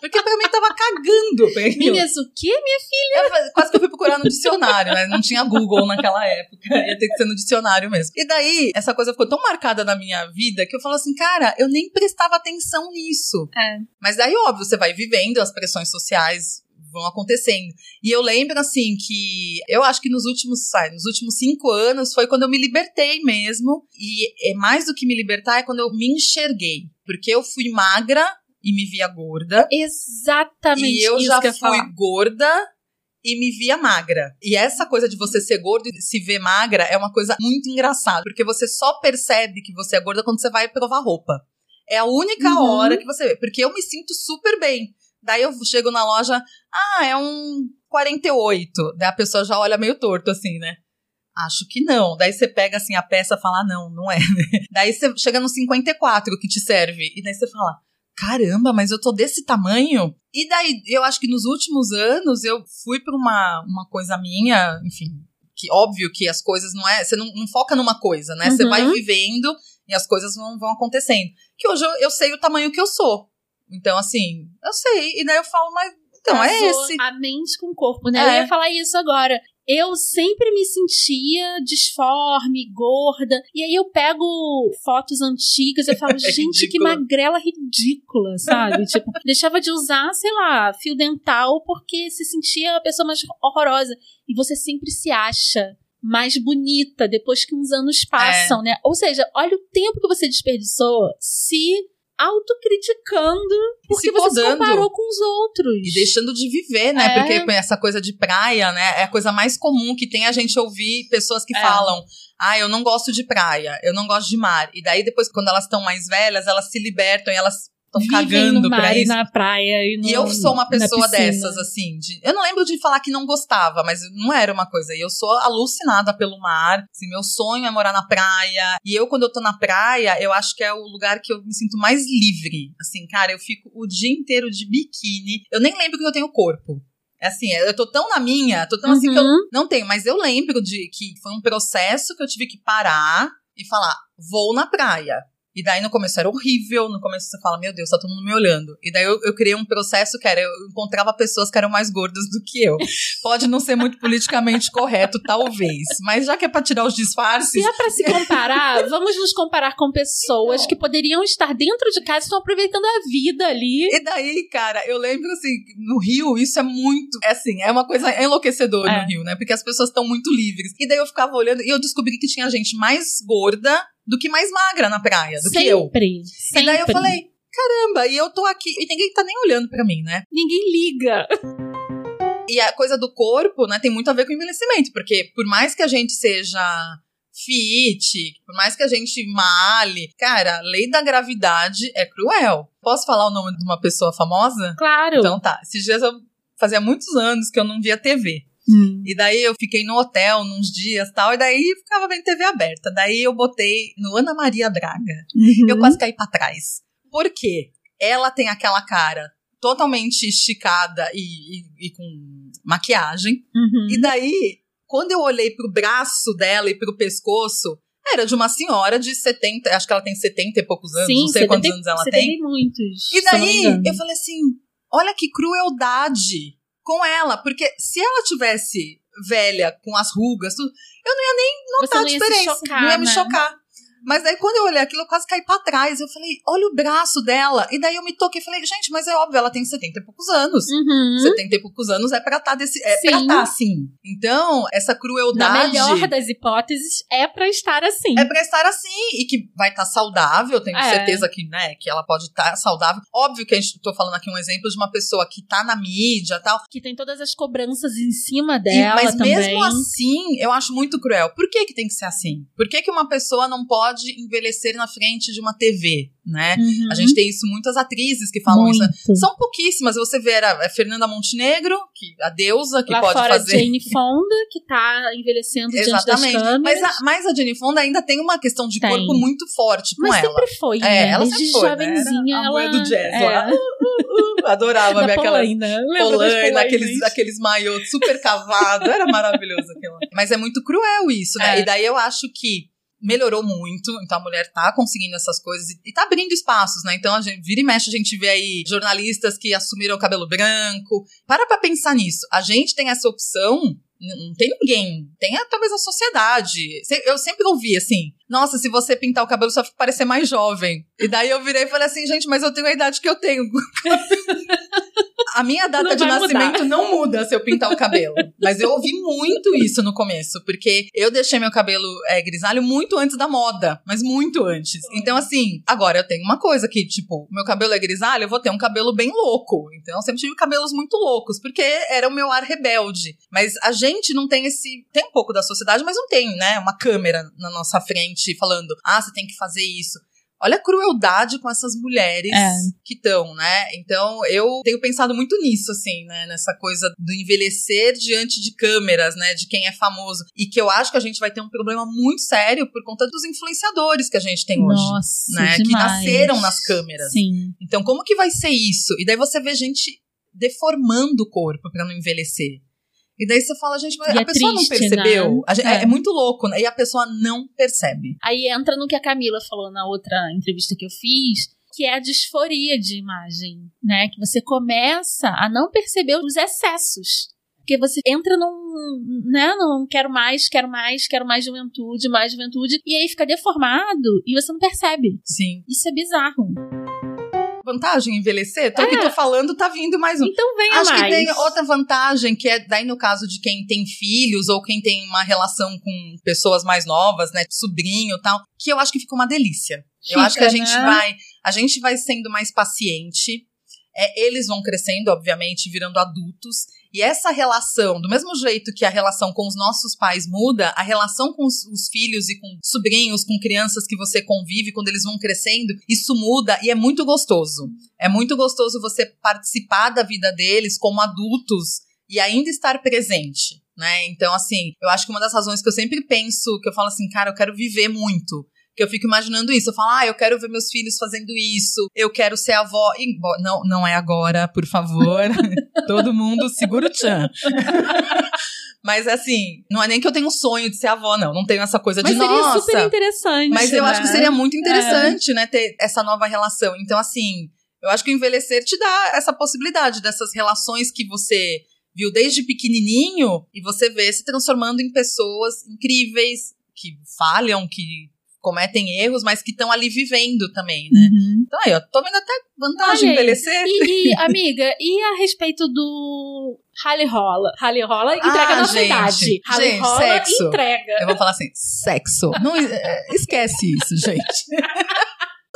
Porque pra mim tava cagando pra. Minhas o quê? Eu fa- quase que eu fui procurar no dicionário, né? Não tinha Google naquela época. Ia ter que ser no dicionário mesmo. E daí, essa coisa ficou tão marcada na minha vida que eu falo assim, cara, eu nem prestava atenção nisso. É. Mas daí, óbvio, você vai vivendo, as pressões sociais vão acontecendo. E eu lembro, assim, que eu acho que nos últimos, sai, nos últimos cinco anos foi quando eu me libertei mesmo. E é mais do que me libertar, é quando eu me enxerguei. Porque eu fui magra e me via gorda. Exatamente E eu isso já que eu fui falar. gorda e me via magra. E essa coisa de você ser gordo e se ver magra é uma coisa muito engraçada, porque você só percebe que você é gorda quando você vai provar roupa. É a única Uhum. hora que você vê, porque eu me sinto super bem. Daí eu chego na loja, ah, é um 48. Daí a pessoa já olha meio torto assim, né? Acho que não. Daí você pega assim a peça e fala, ah, não, não é. <laughs> daí você chega no 54 que te serve. E daí você fala, caramba, mas eu tô desse tamanho? E daí, eu acho que nos últimos anos eu fui pra uma, uma coisa minha, enfim, que óbvio que as coisas não é. Você não, não foca numa coisa, né? Você Uhum. vai vivendo e as coisas vão, vão acontecendo. Que hoje eu, eu sei o tamanho que eu sou. Então, assim, eu sei. E daí eu falo, mas então é Casou esse. A mente com o corpo, né? É. Eu ia falar isso agora. Eu sempre me sentia disforme, gorda. E aí eu pego fotos antigas e falo, <laughs> É gente, que magrela ridícula, sabe? tipo, deixava de usar, sei lá, fio dental porque se sentia a pessoa mais horrorosa. E você sempre se acha mais bonita depois que uns anos passam, É. né? Ou seja, olha o tempo que você desperdiçou se autocriticando porque se você se comparou com os outros. E deixando de viver, né? É. Porque essa coisa de praia, né? É a coisa mais comum que tem a gente ouvir pessoas que É. falam: ah, eu não gosto de praia, eu não gosto de mar. E daí, depois, quando elas estão mais velhas, elas se libertam e elas Vivem cagando no mar pra e isso. na praia e, no, E eu sou uma pessoa dessas, assim. de- eu não lembro de falar que não gostava, mas não era uma coisa. E eu sou alucinada pelo mar. Assim, meu sonho é morar na praia. E eu, quando eu tô na praia, eu acho que é o lugar que eu me sinto mais livre. Assim, cara, eu fico o dia inteiro de biquíni. Eu nem lembro que eu tenho corpo. É assim, eu tô tão na minha, tô tão assim que eu Uhum. não tenho. Mas eu lembro de que foi um processo que eu tive que parar e falar: vou na praia. E daí no começo era horrível, no começo você fala, meu Deus, tá todo mundo me olhando. E daí eu, eu criei um processo que era, eu encontrava pessoas que eram mais gordas do que eu. Pode não ser muito politicamente correto, <laughs> talvez. Mas já que é pra tirar os disfarces. Se é pra se comparar, <laughs> vamos nos comparar com pessoas que poderiam estar dentro de casa e estão aproveitando a vida ali. E daí, cara, eu lembro assim, no Rio, isso é muito. É assim, é uma coisa enlouquecedora É. no Rio, né? Porque as pessoas estão muito livres. E daí eu ficava olhando e eu descobri que tinha gente mais gorda do que mais magra na praia, do que eu. sempre, sempre. E daí eu falei, caramba, e eu tô aqui, e ninguém tá nem olhando pra mim, né? Ninguém liga. E a coisa do corpo, né, tem muito a ver com envelhecimento, porque por mais que a gente seja fit, por mais que a gente male, cara, a lei da gravidade é cruel. Posso falar o nome de uma pessoa famosa? Claro. Então tá, esses dias eu fazia muitos anos que eu não via TV. Hum. E daí eu fiquei no hotel nos dias tal, e daí ficava vendo TV aberta. Daí eu botei no Ana Maria Braga. Uhum. Eu quase caí pra trás. Por quê? Ela tem aquela cara totalmente esticada e, e- e com maquiagem. Uhum. E daí, quando eu olhei pro braço dela e pro pescoço, era de uma senhora de 70, acho que ela tem 70 e poucos anos, não sei 70 quantos anos ela 70 tem. e muitos. E daí, eu falei assim: olha que crueldade com ela, porque se ela tivesse velha, com as rugas, tudo, eu não ia nem notar não a diferença. não ia me né? chocar. Mas daí, quando eu olhei aquilo, eu quase caí pra trás. Eu falei, olha o braço dela. E daí eu me toquei e falei, gente, mas é óbvio, ela tem 70 e poucos anos. Uhum. 70 e poucos anos é pra estar desse. É pra Sim. tá assim. Então, essa Na crueldade. melhor das hipóteses, é pra estar assim. É pra estar assim e que vai estar saudável, tenho É. certeza que, né, que ela pode estar saudável. Óbvio que a gente tô falando aqui um exemplo de uma pessoa que tá na mídia e tal. Que tem todas as cobranças em cima E- dela mas também. mesmo assim, eu acho muito cruel. Por que que tem que ser assim? Por que que uma pessoa não pode envelhecer na frente de uma TV, né? Uhum. A gente tem isso, muitas atrizes que falam isso. né? Muito. São pouquíssimas. Você vê a, a Fernanda Montenegro, que a deusa que Lá pode fora, fazer. Jane Fonda, que tá envelhecendo diante das Exatamente. câmeras. Mas a, mas a Jenny Fonda ainda tem uma questão de Tem. corpo muito forte com Mas ela. sempre foi, É, né? ela Desde sempre foi, né? jovenzinha, Era a ela... mulher do jazz é. lá. <laughs> Adorava ver aquela Polaina. Polaina, aqueles, aqueles maiôs super cavados. Era maravilhoso aquilo. Mas é muito cruel isso, né? É. E daí eu acho que melhorou muito, então a mulher tá conseguindo essas coisas e, e tá abrindo espaços, né? Então a gente vira e mexe, a gente vê aí jornalistas que assumiram o cabelo branco. Para pra pensar nisso. A gente tem essa opção, não tem ninguém, tem talvez a sociedade. Eu sempre ouvi assim: nossa, se você pintar o cabelo, só fica parecer mais jovem. E daí eu virei e falei assim: gente, mas eu tenho a idade que eu tenho. <laughs> A minha data Não de nascimento não muda se eu pintar o cabelo. <laughs> Mas eu ouvi muito isso no começo, porque eu deixei meu cabelo é, grisalho muito antes da moda, mas muito antes. Então, assim, agora eu tenho uma coisa que, tipo, meu cabelo é grisalho, eu vou ter um cabelo bem louco. Então, eu sempre tive cabelos muito loucos, porque era o meu ar rebelde. Mas a gente não tem esse. Tem um pouco da sociedade, mas não tem, né? Uma câmera na nossa frente falando, ah, você tem que fazer isso. Olha a crueldade com essas mulheres É. que estão, né? Então, eu tenho pensado muito nisso, assim, né? Nessa coisa do envelhecer diante de câmeras, né? De quem é famoso. E que eu acho que a gente vai ter um problema muito sério por conta dos influenciadores que a gente tem hoje. Nossa, né? Que nasceram nas câmeras. Sim. Então, como que vai ser isso? E daí você vê gente deformando o corpo pra não envelhecer. E daí você fala, gente, mas E a é pessoa triste, não percebeu? né? A gente- é. É. é muito louco, né? E a pessoa não percebe. Aí entra no que a Camila falou na outra entrevista que eu fiz, que é a disforia de imagem, né? Que você começa a não perceber os excessos. Porque você entra num, né, não quero mais, quero mais, quero mais juventude, mais juventude, e aí fica deformado e você não percebe. Sim. Isso é bizarro. Vantagem envelhecer? Tô aqui, tô falando, tá vindo mais um. Então venha Acho mais. que tem outra vantagem, que é daí no caso de quem tem filhos ou quem tem uma relação com pessoas mais novas, né? Sobrinho e tal, que eu acho que fica uma delícia. eu Fica, acho que a gente né? vai. A gente vai sendo mais paciente. É, eles vão crescendo, obviamente, virando adultos. E essa relação, do mesmo jeito que a relação com os nossos pais muda, a relação com os, os filhos e com sobrinhos, com crianças que você convive, quando eles vão crescendo, isso muda e é muito gostoso. É muito gostoso você participar da vida deles como adultos e ainda estar presente, né? Então, assim, eu acho que uma das razões que eu sempre penso, que eu falo assim, cara, eu quero viver muito. Que eu fico imaginando isso. Eu falo, ah, eu quero ver meus filhos fazendo isso. Eu quero ser avó. E, bo- não, não é agora, por favor. <laughs> Todo mundo segura o tchan. <laughs> Mas assim, não é nem que eu tenho um sonho de ser avó, não. Não tenho essa coisa Mas de seria nossa. super interessante. Mas eu né? acho que seria muito interessante, né, ter essa nova relação. Então, assim, eu acho que o envelhecer te dá essa possibilidade dessas relações que você viu desde pequenininho e você vê se transformando em pessoas incríveis, que falham, que cometem erros, mas que estão ali vivendo também, né? Uhum. Então aí, ó, tô vendo até vantagem Olha aí. envelhecer. E, e, <laughs> amiga, e a respeito do Rally Rola? Rally Rola entrega Ah, na gente, cidade. Rally gente, Rola sexo. entrega. Eu vou falar assim, sexo. Não, é, esquece isso, <laughs> gente.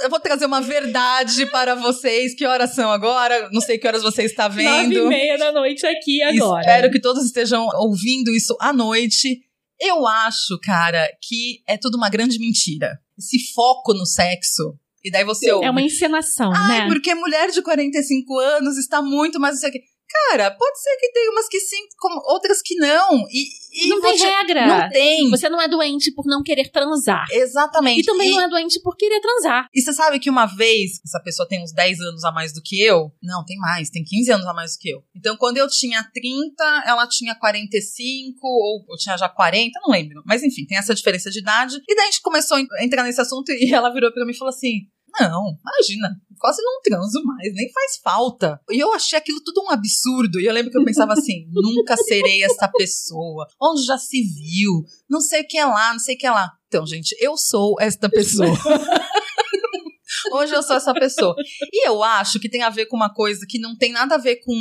Eu vou trazer uma verdade para vocês. Que horas são agora? Não sei que horas você está Nove vendo. e meia da noite aqui agora. Espero que todos estejam ouvindo isso à noite. Eu acho, cara, que é tudo uma grande mentira. Esse foco no sexo. E daí você ouve. É uma encenação, Ai, né? porque mulher de 45 anos está muito mais. Cara, pode ser que tenha umas que sim, como outras que não. E, e não tem te... regra. Não tem. Você não é doente por não querer transar. Exatamente. E também não é doente por querer transar. E você sabe que uma vez, essa pessoa tem uns 10 anos a mais do que eu. Não, tem mais, tem 15 anos a mais do que eu. Então, quando eu tinha 30, ela tinha 45, ou eu tinha já 40, não lembro. Mas enfim, tem essa diferença de idade. E daí a gente começou a entrar nesse assunto e ela virou pra mim e falou assim: Não, imagina, quase não transo mais, nem faz falta. E eu achei aquilo tudo um absurdo. E eu lembro que eu pensava assim: <laughs> nunca serei essa pessoa. Onde já se viu? Não sei o que é lá, não sei o que é lá. Então, gente, eu sou esta pessoa. <laughs> Hoje eu sou essa pessoa. E eu acho que tem a ver com uma coisa que não tem nada a ver com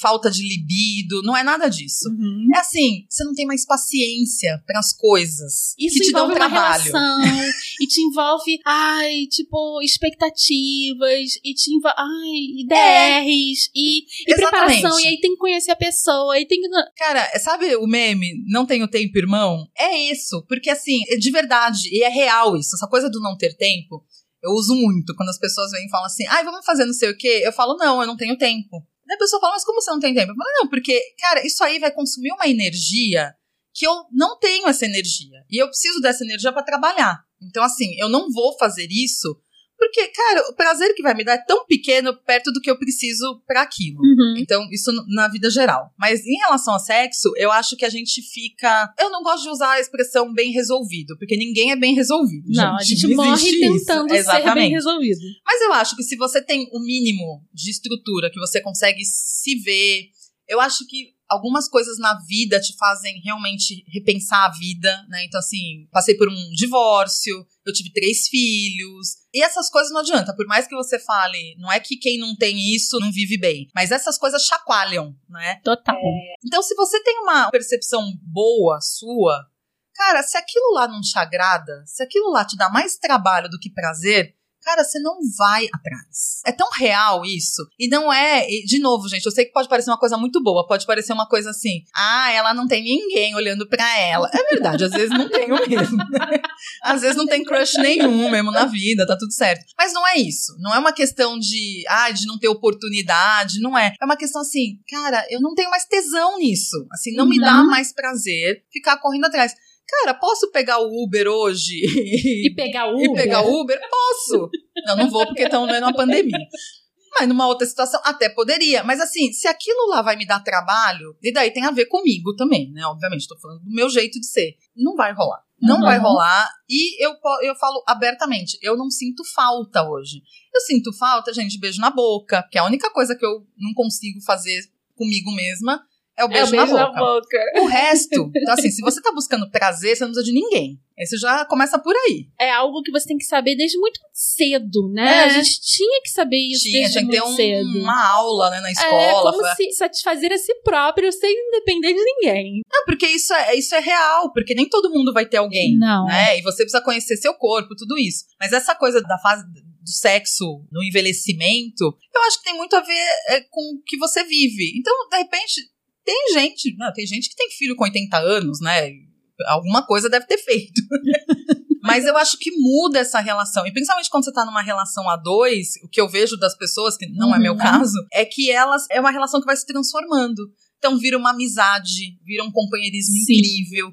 falta de libido, não é nada disso. Uhum. É assim, você não tem mais paciência para as coisas Isso que te dão trabalho. relação <laughs> e te envolve, ai, tipo, expectativas e te envolve, ai, IDRs e, e É. Exatamente. preparação. E aí tem que conhecer a pessoa, e tem que. Cara, sabe o meme não tenho tempo, irmão? É isso, porque assim, é de verdade, e é real isso, essa coisa do não ter tempo, eu uso muito quando as pessoas vêm e falam assim, ai, vamos fazer não sei o quê, eu falo, não, eu não tenho tempo. A pessoa fala, mas como você não tem tempo? Eu falo, não, porque, cara, isso aí vai consumir uma energia que eu não tenho essa energia. E eu preciso dessa energia para trabalhar. Então, assim, eu não vou fazer isso porque, cara, o prazer que vai me dar é tão pequeno perto do que eu preciso para aquilo. Uhum. Então, isso na vida geral. Mas em relação ao sexo, eu acho que a gente fica. Eu não gosto de usar a expressão bem resolvido, porque ninguém é bem resolvido. Não, a gente Não <laughs> morre isso. tentando ser bem resolvido. Mas eu acho que se você tem o mínimo de estrutura, que você consegue se ver, eu acho que algumas coisas na vida te fazem realmente repensar a vida, né? Então, assim, passei por um divórcio, eu tive três filhos. E essas coisas não adianta, por mais que você fale, não é que quem não tem isso não vive bem, mas essas coisas chacoalham, né? Total. Então, se você tem uma percepção boa sua, cara, se aquilo lá não te agrada, se aquilo lá te dá mais trabalho do que prazer, cara, você não vai atrás. É tão real isso. E não é. de novo, gente, eu sei que pode parecer uma coisa muito boa, pode parecer uma coisa assim, ah, ela não tem ninguém olhando pra ela. É verdade, às vezes não tenho mesmo. <laughs> às vezes não tem crush nenhum mesmo na vida, tá tudo certo. Mas não é isso. Não é uma questão de, ah, de não ter oportunidade, não é. É uma questão assim, cara, eu não tenho mais tesão nisso. Assim, não me dá Uhum. mais prazer ficar correndo atrás. Cara, posso pegar o Uber hoje E pegar o e Uber. pegar o Uber? Posso. Não, não vou porque estão numa pandemia. Mas numa outra situação, até poderia. Mas assim, se aquilo lá vai me dar trabalho, e daí tem a ver comigo também, né? Obviamente, tô falando do meu jeito de ser. Não vai rolar. Não Uhum. vai rolar. E eu, eu falo abertamente, eu não sinto falta hoje. Eu sinto falta, gente, de beijo na boca, porque a única coisa que eu não consigo fazer comigo mesma é o É beijo, o beijo na na boca. boca. O resto, então assim, se você tá buscando prazer, você não precisa de ninguém. Aí você já começa por aí. É algo que você tem que saber desde muito cedo, né? É. A gente tinha que saber isso Tinha, desde tinha que ter muito um- cedo. uma aula né, na É escola. como se satisfazer a si próprio sem depender de ninguém. Não, porque isso é, isso é real, porque nem todo mundo vai ter alguém. Não. Né? E você precisa conhecer seu corpo, tudo isso. Mas essa coisa da fase do sexo no envelhecimento, eu acho que tem muito a ver é, com o que você vive. Então, de repente, tem gente, não, tem gente que tem filho com 80 anos, né? Alguma coisa deve ter feito. <laughs> Mas eu acho que muda essa relação. E principalmente quando você tá numa relação a dois, o que eu vejo das pessoas, que não é meu Uhum. caso, é que elas é uma relação que vai se transformando. Então vira uma amizade, vira um companheirismo Sim. incrível.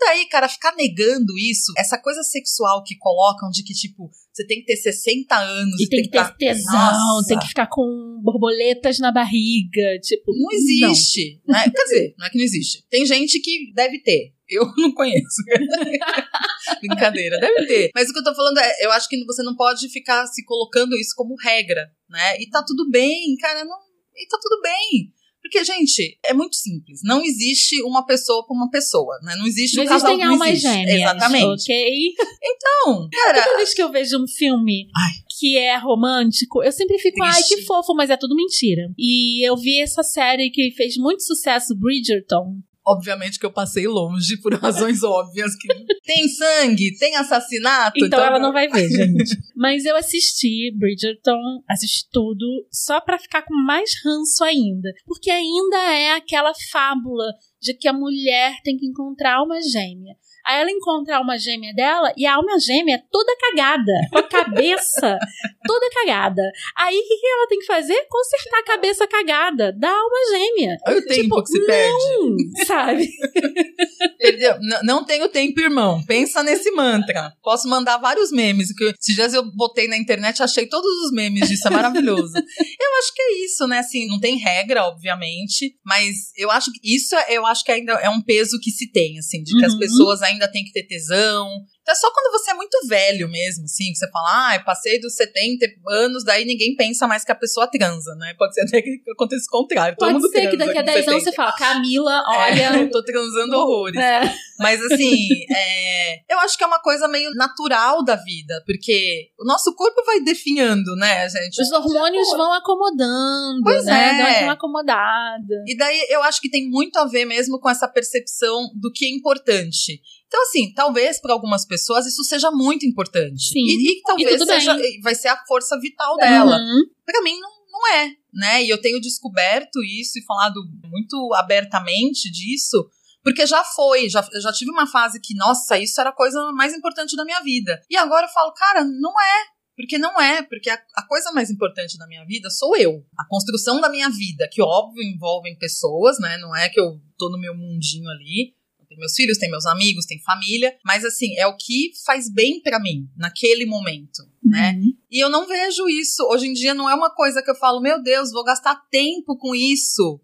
E daí, cara, ficar negando isso, essa coisa sexual que colocam de que, tipo, você tem que ter 60 anos E tem que ter tesão, Nossa. tem que ficar com borboletas na barriga, tipo. Não existe, né? Quer dizer, não é que não existe. Tem gente que deve ter. Eu <laughs> não conheço. <laughs> Brincadeira, deve ter. Mas o que eu tô falando é, eu acho que você não pode ficar se colocando isso como regra, né? E tá tudo bem, cara, não. E tá tudo bem. Porque, gente, é muito simples. Não existe uma pessoa com uma pessoa, né? Não existe Não um casal existem não almas existe. gêmeas. Exatamente. Ok? Então, cara, Toda vez que eu vejo um filme Ai. que é romântico, eu sempre fico, ai, Triste. que fofo, mas é tudo mentira. E eu vi essa série que fez muito sucesso, Bridgerton. Obviamente que eu passei longe por <laughs> razões óbvias que tem sangue, tem assassinato, Então, ela não vai ver, <laughs> gente. Mas eu assisti Bridgerton, assisti tudo, só pra ficar com mais ranço ainda. Porque ainda é aquela fábula de que a mulher tem que encontrar uma gêmea. Aí ela encontra a alma gêmea dela e a alma gêmea é toda cagada, com a cabeça <laughs> toda cagada. Aí o que, que ela tem que fazer? Consertar a cabeça cagada da alma gêmea. Olha o tempo Tipo, que se não, perde. Sabe? <laughs> Perdeu. N- não tenho tempo, irmão. Pensa nesse mantra. Posso mandar vários memes. Que esses dias eu botei na internet, achei todos os memes disso, é maravilhoso. <laughs> eu acho que é isso, né? Assim, não tem regra, obviamente, mas eu acho que isso é- eu acho que ainda é um peso que se tem, assim, de que as Uhum. pessoas ainda têm que ter tesão. Então é só quando você é muito velho mesmo, assim, que você fala, ah, passei dos 70 anos, daí ninguém pensa mais que a pessoa transa, né? Pode ser <laughs> até que aconteça o contrário. todo Pode mundo ser que daqui a com 10 anos 70. você fala, Camila, É, olha. eu <laughs> tô transando horrores. É. Mas assim, <laughs> é, eu acho que é uma coisa meio natural da vida, porque o nosso corpo vai definhando, né, gente? Os hormônios vão acomodando, Pois né? é. Dão aquela acomodada. E daí eu acho que tem muito a ver mesmo com essa percepção do que é importante. Então, assim, talvez para algumas pessoas isso seja muito importante. Sim. E, e talvez tudo seja, vai ser a força vital dela. Uhum. Pra mim não, não é, né? E eu tenho descoberto isso e falado muito abertamente disso, porque já foi, já, já tive uma fase que, nossa, isso era a coisa mais importante da minha vida. E agora eu falo, cara, não é. Porque não é, porque a, a coisa mais importante da minha vida sou eu. A construção da minha vida, que óbvio envolvem pessoas, né? Não é que eu tô no meu mundinho ali. Tem meus filhos, tem meus amigos, tem família, mas assim, é o que faz bem pra mim naquele momento, né? Uhum. E eu não vejo isso. Hoje em dia não é uma coisa que eu falo, meu Deus, vou gastar tempo com isso.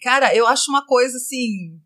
Cara, eu acho uma coisa assim.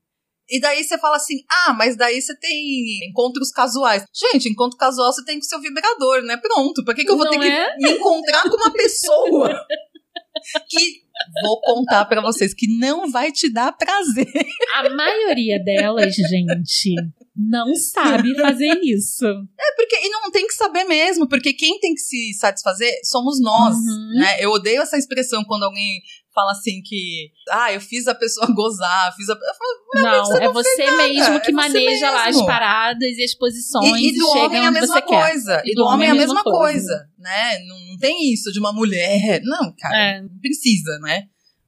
E daí você fala assim: ah, mas daí você tem encontros casuais. Gente, encontro casual você tem com seu vibrador, né? Pronto. Por que, que eu vou Não ter é? que me encontrar com uma pessoa <laughs> que. Vou contar pra vocês que não vai te dar prazer. A maioria delas, gente, não sabe fazer isso. É porque, e não tem que saber mesmo, porque quem tem que se satisfazer somos nós, Uhum. né? Eu odeio essa expressão quando alguém fala assim que, ah, eu fiz a pessoa <laughs> gozar, fiz a... Eu falo, Não, você é não você fez nada, mesmo que é você maneja lá as mesmo. paradas e as posições E, e do chega homem é a mesma você coisa. E do homem é a mesma coisa, coisa. né? Não, não tem isso de uma mulher. Não, cara, É. não precisa, né?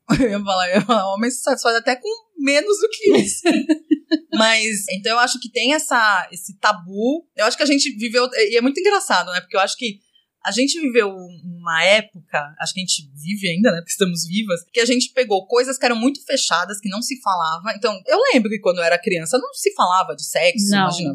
<laughs> Eu ia falar, eu ia falar, homem se satisfaz até com menos do que isso. <laughs> Mas, então eu acho que tem essa, esse tabu. Eu acho que a gente viveu, e é muito engraçado, né? Porque eu acho que a gente viveu uma época, acho que a gente vive ainda, né? Porque estamos vivas, que a gente pegou coisas que eram muito fechadas, que não se falava. Então, eu lembro que quando eu era criança não se falava de sexo, Não. imagina.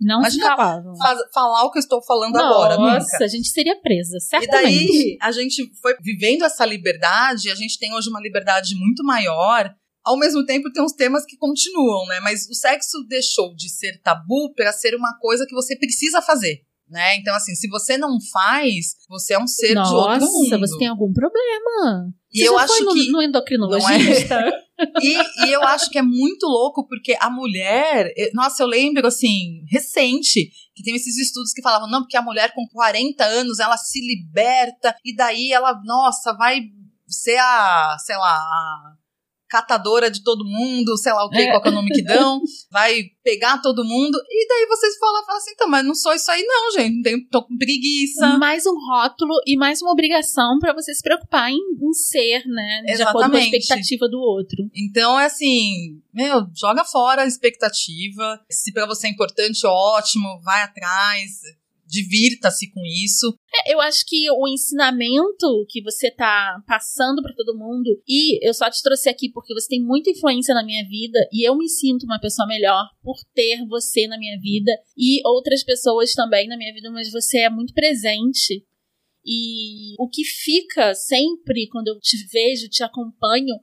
Não se Imagina faz- falar o que eu estou falando agora, Nossa, a gente seria presa, E certamente. daí a gente foi vivendo essa liberdade, a gente tem hoje uma liberdade muito maior. Ao mesmo tempo tem uns temas que continuam, né? Mas o sexo deixou de ser tabu para ser uma coisa que você precisa fazer, né? Então assim, se você não faz, você é um ser de outro Nossa, mundo. você tem algum problema. E Você eu acho no, que no endocrinologista? <laughs> E, e eu acho que é muito louco, porque a mulher. Nossa, eu lembro, assim, recente, que tem esses estudos que falavam, não, porque a mulher com 40 anos ela se liberta, e daí ela, nossa, vai ser a, sei lá, a catadora de todo mundo, sei lá o que, É. qual que é o nome que dão, <laughs> vai pegar todo mundo, e daí vocês falam, falam assim, então, mas não sou isso aí, não, gente, não tenho, tô com preguiça. mais um rótulo e mais uma obrigação pra você se preocupar em, em ser, né? De acordo com a Exatamente. expectativa do outro. Então é assim, meu, joga fora a expectativa. Se pra você é importante, ótimo, vai atrás, divirta-se com isso. É, eu acho que o ensinamento que você tá passando pra todo mundo, e eu só te trouxe aqui porque você tem muita influência na minha vida, e eu me sinto uma pessoa melhor por ter você na minha vida, e outras pessoas também na minha vida, mas você é muito presente. E o que fica sempre quando eu te vejo, te acompanho,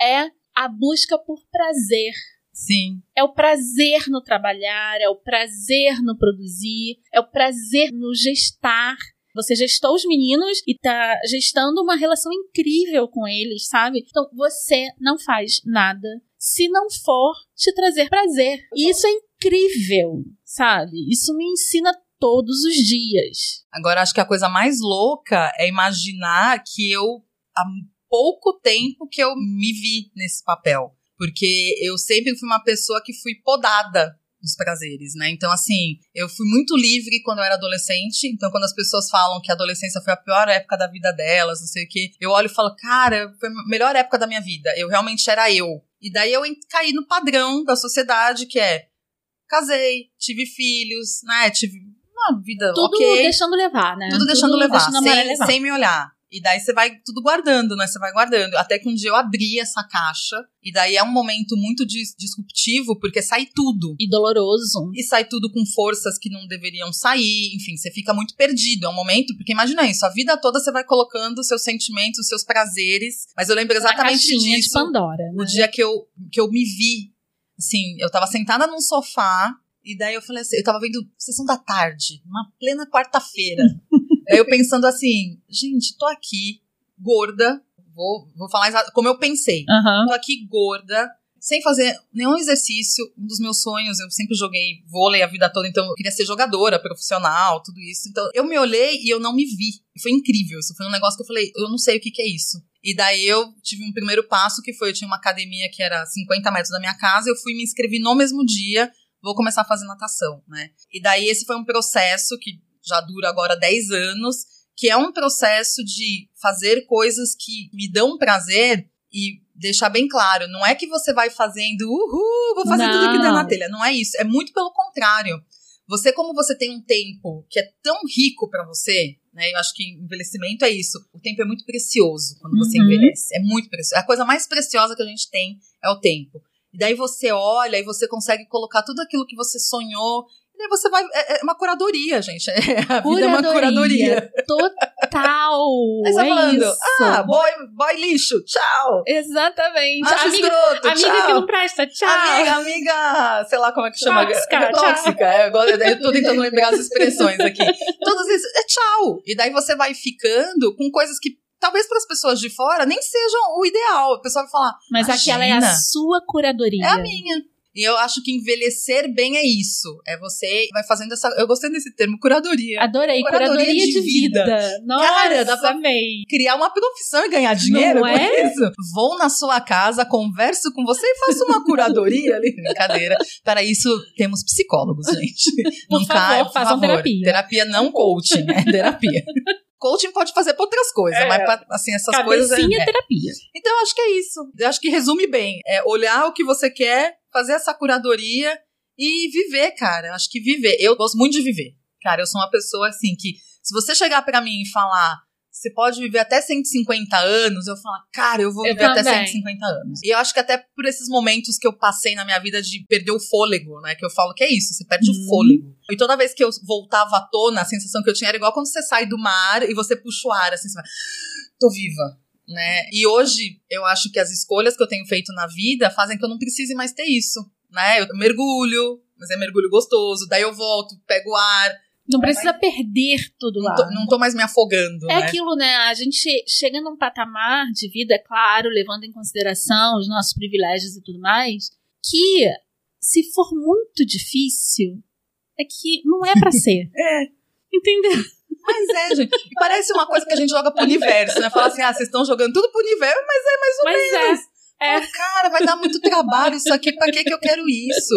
é a busca por prazer. Sim. É o prazer no trabalhar, é o prazer no produzir, é o prazer no gestar. Você gestou os meninos e tá gestando uma relação incrível com eles, sabe? Então você não faz nada se não for te trazer prazer. E isso é incrível, sabe? Isso me ensina todos os dias. Agora, acho que a coisa mais louca é imaginar que eu, há pouco tempo que eu me vi nesse papel. Porque eu sempre fui uma pessoa que fui podada nos prazeres, né? Então, assim, eu fui muito livre quando eu era adolescente. Então, quando as pessoas falam que a adolescência foi a pior época da vida delas, não sei o quê, eu olho e falo, cara, foi a melhor época da minha vida. Eu realmente era eu. E daí eu caí no padrão da sociedade, que é casei, tive filhos, né? Tive uma vida Tudo ok. deixando levar, né? Tudo deixando levar, deixando sem, levar. sem me olhar. E daí você vai tudo guardando, né? Você vai guardando. Até que um dia eu abri essa caixa. E daí é um momento muito dis- disruptivo, porque sai tudo. E doloroso. E sai tudo com forças que não deveriam sair. Enfim, você fica muito perdido. É um momento, porque imagina isso, a vida toda você vai colocando seus sentimentos, os seus prazeres. Mas eu lembro exatamente caixinha de disso. Pandora, O né? dia que eu, que eu me vi, assim, eu tava sentada num sofá, e daí eu falei assim, eu tava vendo sessão da tarde, uma plena quarta-feira. <laughs> eu pensando assim, gente, tô aqui, gorda, vou, vou falar exa- como eu pensei. Aham. Tô aqui gorda, sem fazer nenhum exercício. Um dos meus sonhos, eu sempre joguei vôlei a vida toda, então eu queria ser jogadora profissional, tudo isso. Então eu me olhei e eu não me vi. Foi incrível. Isso foi um negócio que eu falei, eu não sei o que, que é isso. E daí eu tive um primeiro passo que foi, eu tinha uma academia que era 50 metros da minha casa, eu fui me inscrevi no mesmo dia, vou começar a fazer natação, né? E daí esse foi um processo que já dura agora 10 anos, que é um processo de fazer coisas que me dão prazer e deixar bem claro, não é que você vai fazendo, uhul, vou fazer tudo que der na Não. telha, não é isso, é muito pelo contrário. Você, como você tem um tempo que é tão rico pra você, né? Eu acho que envelhecimento é isso. O tempo é muito precioso quando você Uhum. envelhece. É muito precioso. A coisa mais preciosa que a gente tem é o tempo. E daí você olha e você consegue colocar tudo aquilo que você sonhou. E daí você vai. É, é uma curadoria, gente. <laughs> É, a vida é uma curadoria. Total. <laughs> Aí você é falando, isso. ah, boy, boy lixo, tchau. Exatamente. Acho amiga, escroto, amiga tchau. que não presta, tchau. Amiga, amiga, sei lá como é que chama. Tóxica, Tóxica. é, agora eu tô tentando lembrar as expressões aqui. <laughs> Todas essas, é tchau. E daí você vai ficando com coisas que talvez para as pessoas de fora nem sejam o ideal. A pessoa vai falar, Mas aquela é a sua curadoria. é a minha. E eu acho que envelhecer bem é isso. É você vai fazendo essa. Eu gostei desse termo, curadoria. Adorei. Curadoria Curadoria, de de vida. Nossa, Cara, dá pra- amei. Criar uma profissão e ganhar dinheiro Não é? isso. Vou na sua casa, converso com você e faço uma curadoria ali. <laughs> Brincadeira. Para isso, temos psicólogos, gente. Por não favor, cai, por façam favor. terapia. Terapia não coaching, é terapia. Coaching pode fazer pra outras coisas, É. mas pra, assim, essas coisas. É, é. terapia. Então, eu acho que é isso. Eu acho que resume bem. É olhar o que você quer, fazer essa curadoria e viver, cara. Acho que viver. Eu gosto muito de viver. Cara, eu sou uma pessoa assim que, se você chegar pra mim e falar. Você pode viver até 150 anos, eu falo, cara, eu vou Eu viver até também. 150 anos. E eu acho que até por esses momentos que eu passei na minha vida de perder o fôlego, né? Que eu falo que é isso, você perde o Uhum. fôlego. E toda vez que eu voltava à tona, a sensação que eu tinha era igual quando você sai do mar e você puxa o ar, assim, você vai, tô viva, né? E hoje eu acho que as escolhas que eu tenho feito na vida fazem que eu não precise mais ter isso, né? Eu mergulho, mas é mergulho gostoso, daí eu volto, pego ar, Não precisa perder tudo lá. não tô, não tô mais me afogando, É né? aquilo, né? A gente chega num patamar de vida, é claro, levando em consideração os nossos privilégios e tudo mais, que se for muito difícil, é que não é pra <laughs> ser. É. Entendeu? Mas é, gente. E parece uma coisa que a gente joga pro universo, né? Fala assim, ah, vocês estão jogando tudo pro universo, mas é mais ou Mas menos. é. É. Pô, Cara, vai dar muito trabalho isso aqui, pra que que eu quero isso?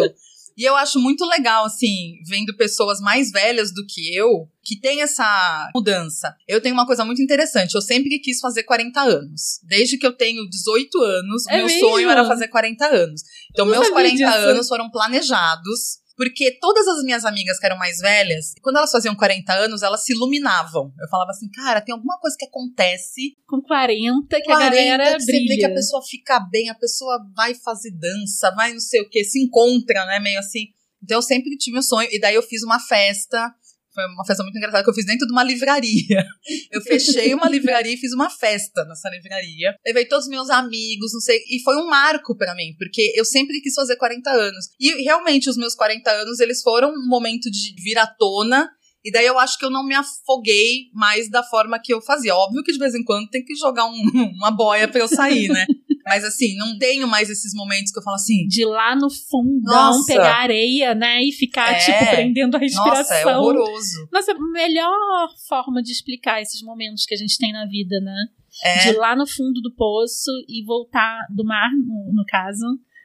E eu acho muito legal, assim, vendo pessoas mais velhas do que eu, que tem essa mudança. Eu tenho uma coisa muito interessante, eu sempre quis fazer 40 anos. Desde que eu tenho 18 anos, É meu mesmo? sonho era fazer 40 anos. Então, meus sabia 40 disso. anos foram planejados. Porque todas as minhas amigas que eram mais velhas, quando elas faziam 40 anos, elas se iluminavam. Eu falava assim, cara, tem alguma coisa que acontece Com 40 que a 40, galera que você vê que brilha. a pessoa fica bem, a pessoa vai fazer dança, vai não sei o que, se encontra, né? Meio assim. Então eu sempre tive um sonho. E daí eu fiz uma festa. Foi uma festa muito engraçada que eu fiz dentro de uma livraria. Eu fechei uma livraria e fiz uma festa nessa livraria. Levei todos os meus amigos, não sei. E foi um marco pra mim, porque eu sempre quis fazer 40 anos. E realmente, os meus 40 anos, eles foram um momento de vir à tona. E daí eu acho que eu não me afoguei mais da forma que eu fazia. Óbvio que de vez em quando tem que jogar um- <laughs> uma boia pra eu sair, né? Mas assim, não tenho mais esses momentos que eu falo assim. De lá no fundão, Nossa. pegar areia, né? E ficar, É. tipo, prendendo a respiração. Nossa, é horroroso. Nossa, melhor forma de explicar esses momentos que a gente tem na vida, né? É. De ir lá no fundo do poço e voltar do mar, no, no caso,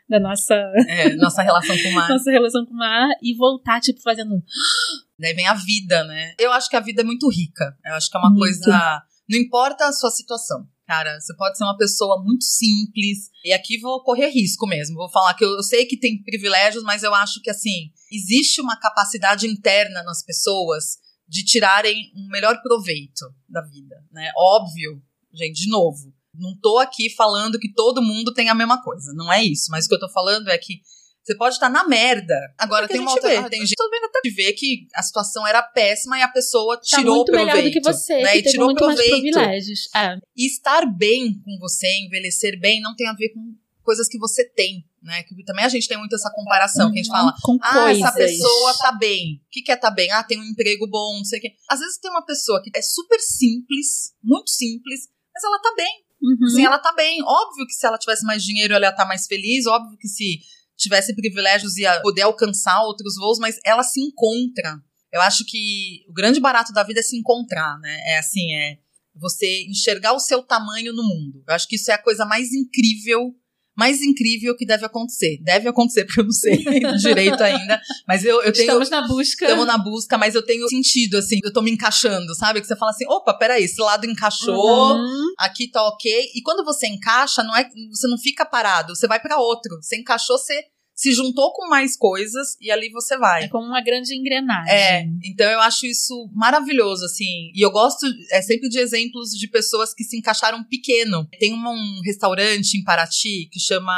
da nossa, É, nossa relação com o <laughs> mar. nossa relação com o mar e voltar, tipo, fazendo. <gasps> Daí vem a vida, né? Eu acho que a vida é muito rica. Eu acho que é uma Muito. coisa. Não importa a sua situação. Cara, você pode ser uma pessoa muito simples. E aqui vou correr risco mesmo. Vou falar que eu, eu sei que tem privilégios, mas eu acho que, assim, existe uma capacidade interna nas pessoas de tirarem um melhor proveito da vida, né? Óbvio, gente, de novo. Não tô aqui falando que todo mundo tem a mesma coisa. Não é isso. Mas o que eu tô falando é que você pode estar na merda. Agora É tem uma outra. vê. Tem gente até de ver que a situação era péssima e a pessoa Tá tirou muito proveito. melhor do que você, né? que E tirou muito mais proveito. privilégios. É. E estar bem com você, envelhecer bem, não tem a ver com coisas que você tem, né? Que também a gente tem muito essa comparação, que a gente fala, com ah, coisas. essa pessoa tá bem. O que, que é tá bem? Ah, tem um emprego bom, não sei o quê. Às vezes tem uma pessoa que é super simples, muito simples, mas ela tá bem. Uhum. Sim, ela tá bem. Óbvio que se ela tivesse mais dinheiro, ela ia estar mais feliz. Óbvio que se tivesse privilégios, ia poder alcançar outros voos, mas ela se encontra. Eu acho que o grande barato da vida é se encontrar, né? É assim, é você enxergar o seu tamanho no mundo. Eu acho que isso é a coisa mais incrível, mais incrível que deve acontecer. Deve acontecer, porque eu não sei <laughs> direito ainda. Mas eu, eu tenho. Estamos na busca. Estamos na busca, mas eu tenho sentido, assim, eu tô me encaixando, sabe? Que você fala assim, opa, peraí, esse lado encaixou, Uhum. aqui tá ok. E quando você encaixa, não é, você não fica parado, você vai pra outro. Você encaixou, você se juntou com mais coisas e ali você É vai. como uma grande engrenagem. É, então eu acho isso maravilhoso, assim. E eu gosto é, sempre de exemplos de pessoas que se encaixaram pequeno. Tem uma- um restaurante em Paraty que chama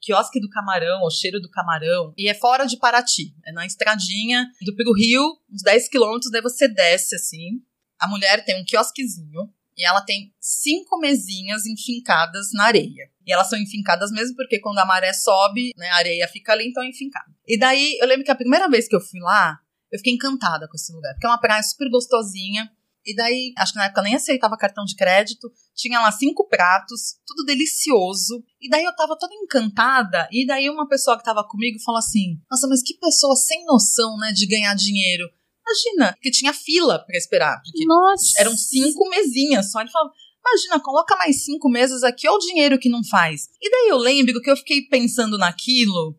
Quiosque do Camarão, ou Cheiro do Camarão, e é fora de Paraty. É na estradinha, indo pro Rio, uns 10 quilômetros, daí você desce, assim. A mulher tem um quiosquezinho e ela tem cinco mesinhas enfincadas na areia. E elas são enfincadas mesmo porque quando a maré sobe, né, a areia fica ali, então é enfincada. E daí, eu lembro que a primeira vez que eu fui lá, eu fiquei encantada com esse lugar, porque é uma praia super gostosinha. E daí, acho que na época nem aceitava cartão de crédito, tinha lá cinco pratos, tudo delicioso. E daí eu tava toda encantada, e daí uma pessoa que tava comigo falou assim: Nossa, mas que pessoa sem noção, né, de ganhar dinheiro. Imagina, que tinha fila pra esperar, porque Nossa. eram cinco mesinhas só. Ele falava, imagina, coloca mais cinco mesas aqui, olha o dinheiro que não faz. E daí eu lembro que eu fiquei pensando naquilo,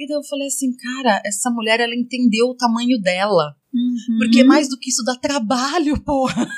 e daí eu falei assim, cara, essa mulher, ela entendeu o tamanho dela. Uhum. Porque mais do que isso dá trabalho, <laughs> porra.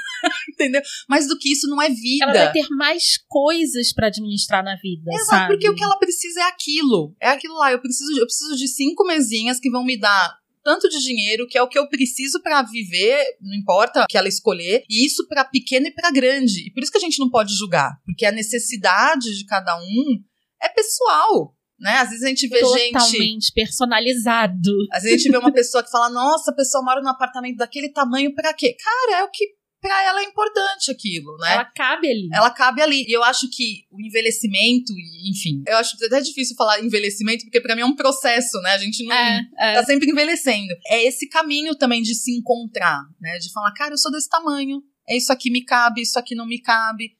Entendeu? Mais do que isso não é vida. Ela vai ter mais coisas pra administrar na vida, Exato, sabe? porque o que ela precisa é aquilo. É aquilo lá. Eu preciso, eu preciso de cinco mesinhas que vão me dar tanto de dinheiro, que é o que eu preciso pra viver, não importa o que ela escolher, e isso pra pequeno e pra grande. E por isso que a gente não pode julgar, porque a necessidade de cada um é pessoal, né? Às vezes a gente vê gente Totalmente personalizado. às vezes a gente vê uma pessoa que fala, nossa, a pessoa mora num apartamento daquele tamanho pra quê? Cara, é o que pra ela é importante aquilo, né? Ela cabe ali. Ela cabe ali. E eu acho que o envelhecimento, enfim, eu acho até difícil falar envelhecimento, porque pra mim é um processo, né? A gente não É, é. tá sempre envelhecendo. É esse caminho também de se encontrar, né? De falar, cara, eu sou desse tamanho. É isso aqui me cabe, isso aqui não me cabe.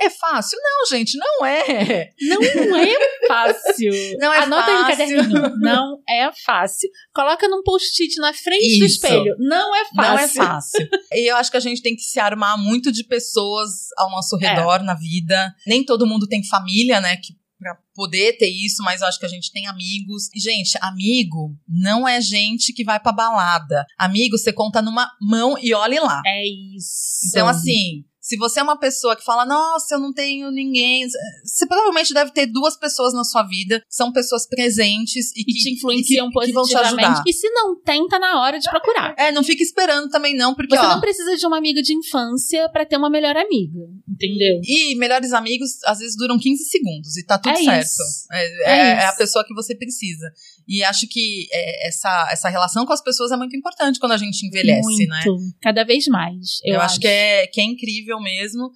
É fácil? Não, gente, não é. Não é fácil. <laughs> Não é Anota aí no fácil. caderninho. Não é fácil. Coloca num post-it na frente do Isso. espelho. Não é fácil. Não é fácil. <laughs> e eu acho que a gente tem que se armar muito de pessoas ao nosso É. redor na vida. Nem todo mundo tem família, né? Que Pra poder ter isso, mas eu acho que a gente tem amigos. E, gente, amigo não é gente que vai pra balada. Amigo, você conta numa mão e olhe lá. É isso. Então, assim, se você é uma pessoa que fala, nossa, eu não tenho ninguém. Você provavelmente deve ter duas pessoas na sua vida são pessoas presentes e que que te influenciam e que, que vão te ajudar. E se não tem, tá na hora de procurar. É, não fica esperando também, não, porque. Você ó, não precisa de uma amiga de infância pra ter uma melhor amiga, entendeu? E melhores amigos, às vezes, duram 15 segundos e tá tudo É certo. isso. É, É é- é a pessoa que você precisa. E acho que é, essa, essa relação com as pessoas é muito importante quando a gente envelhece, Muito. né? Cada vez mais. Eu, Eu, acho, que, é, que é incrível mesmo.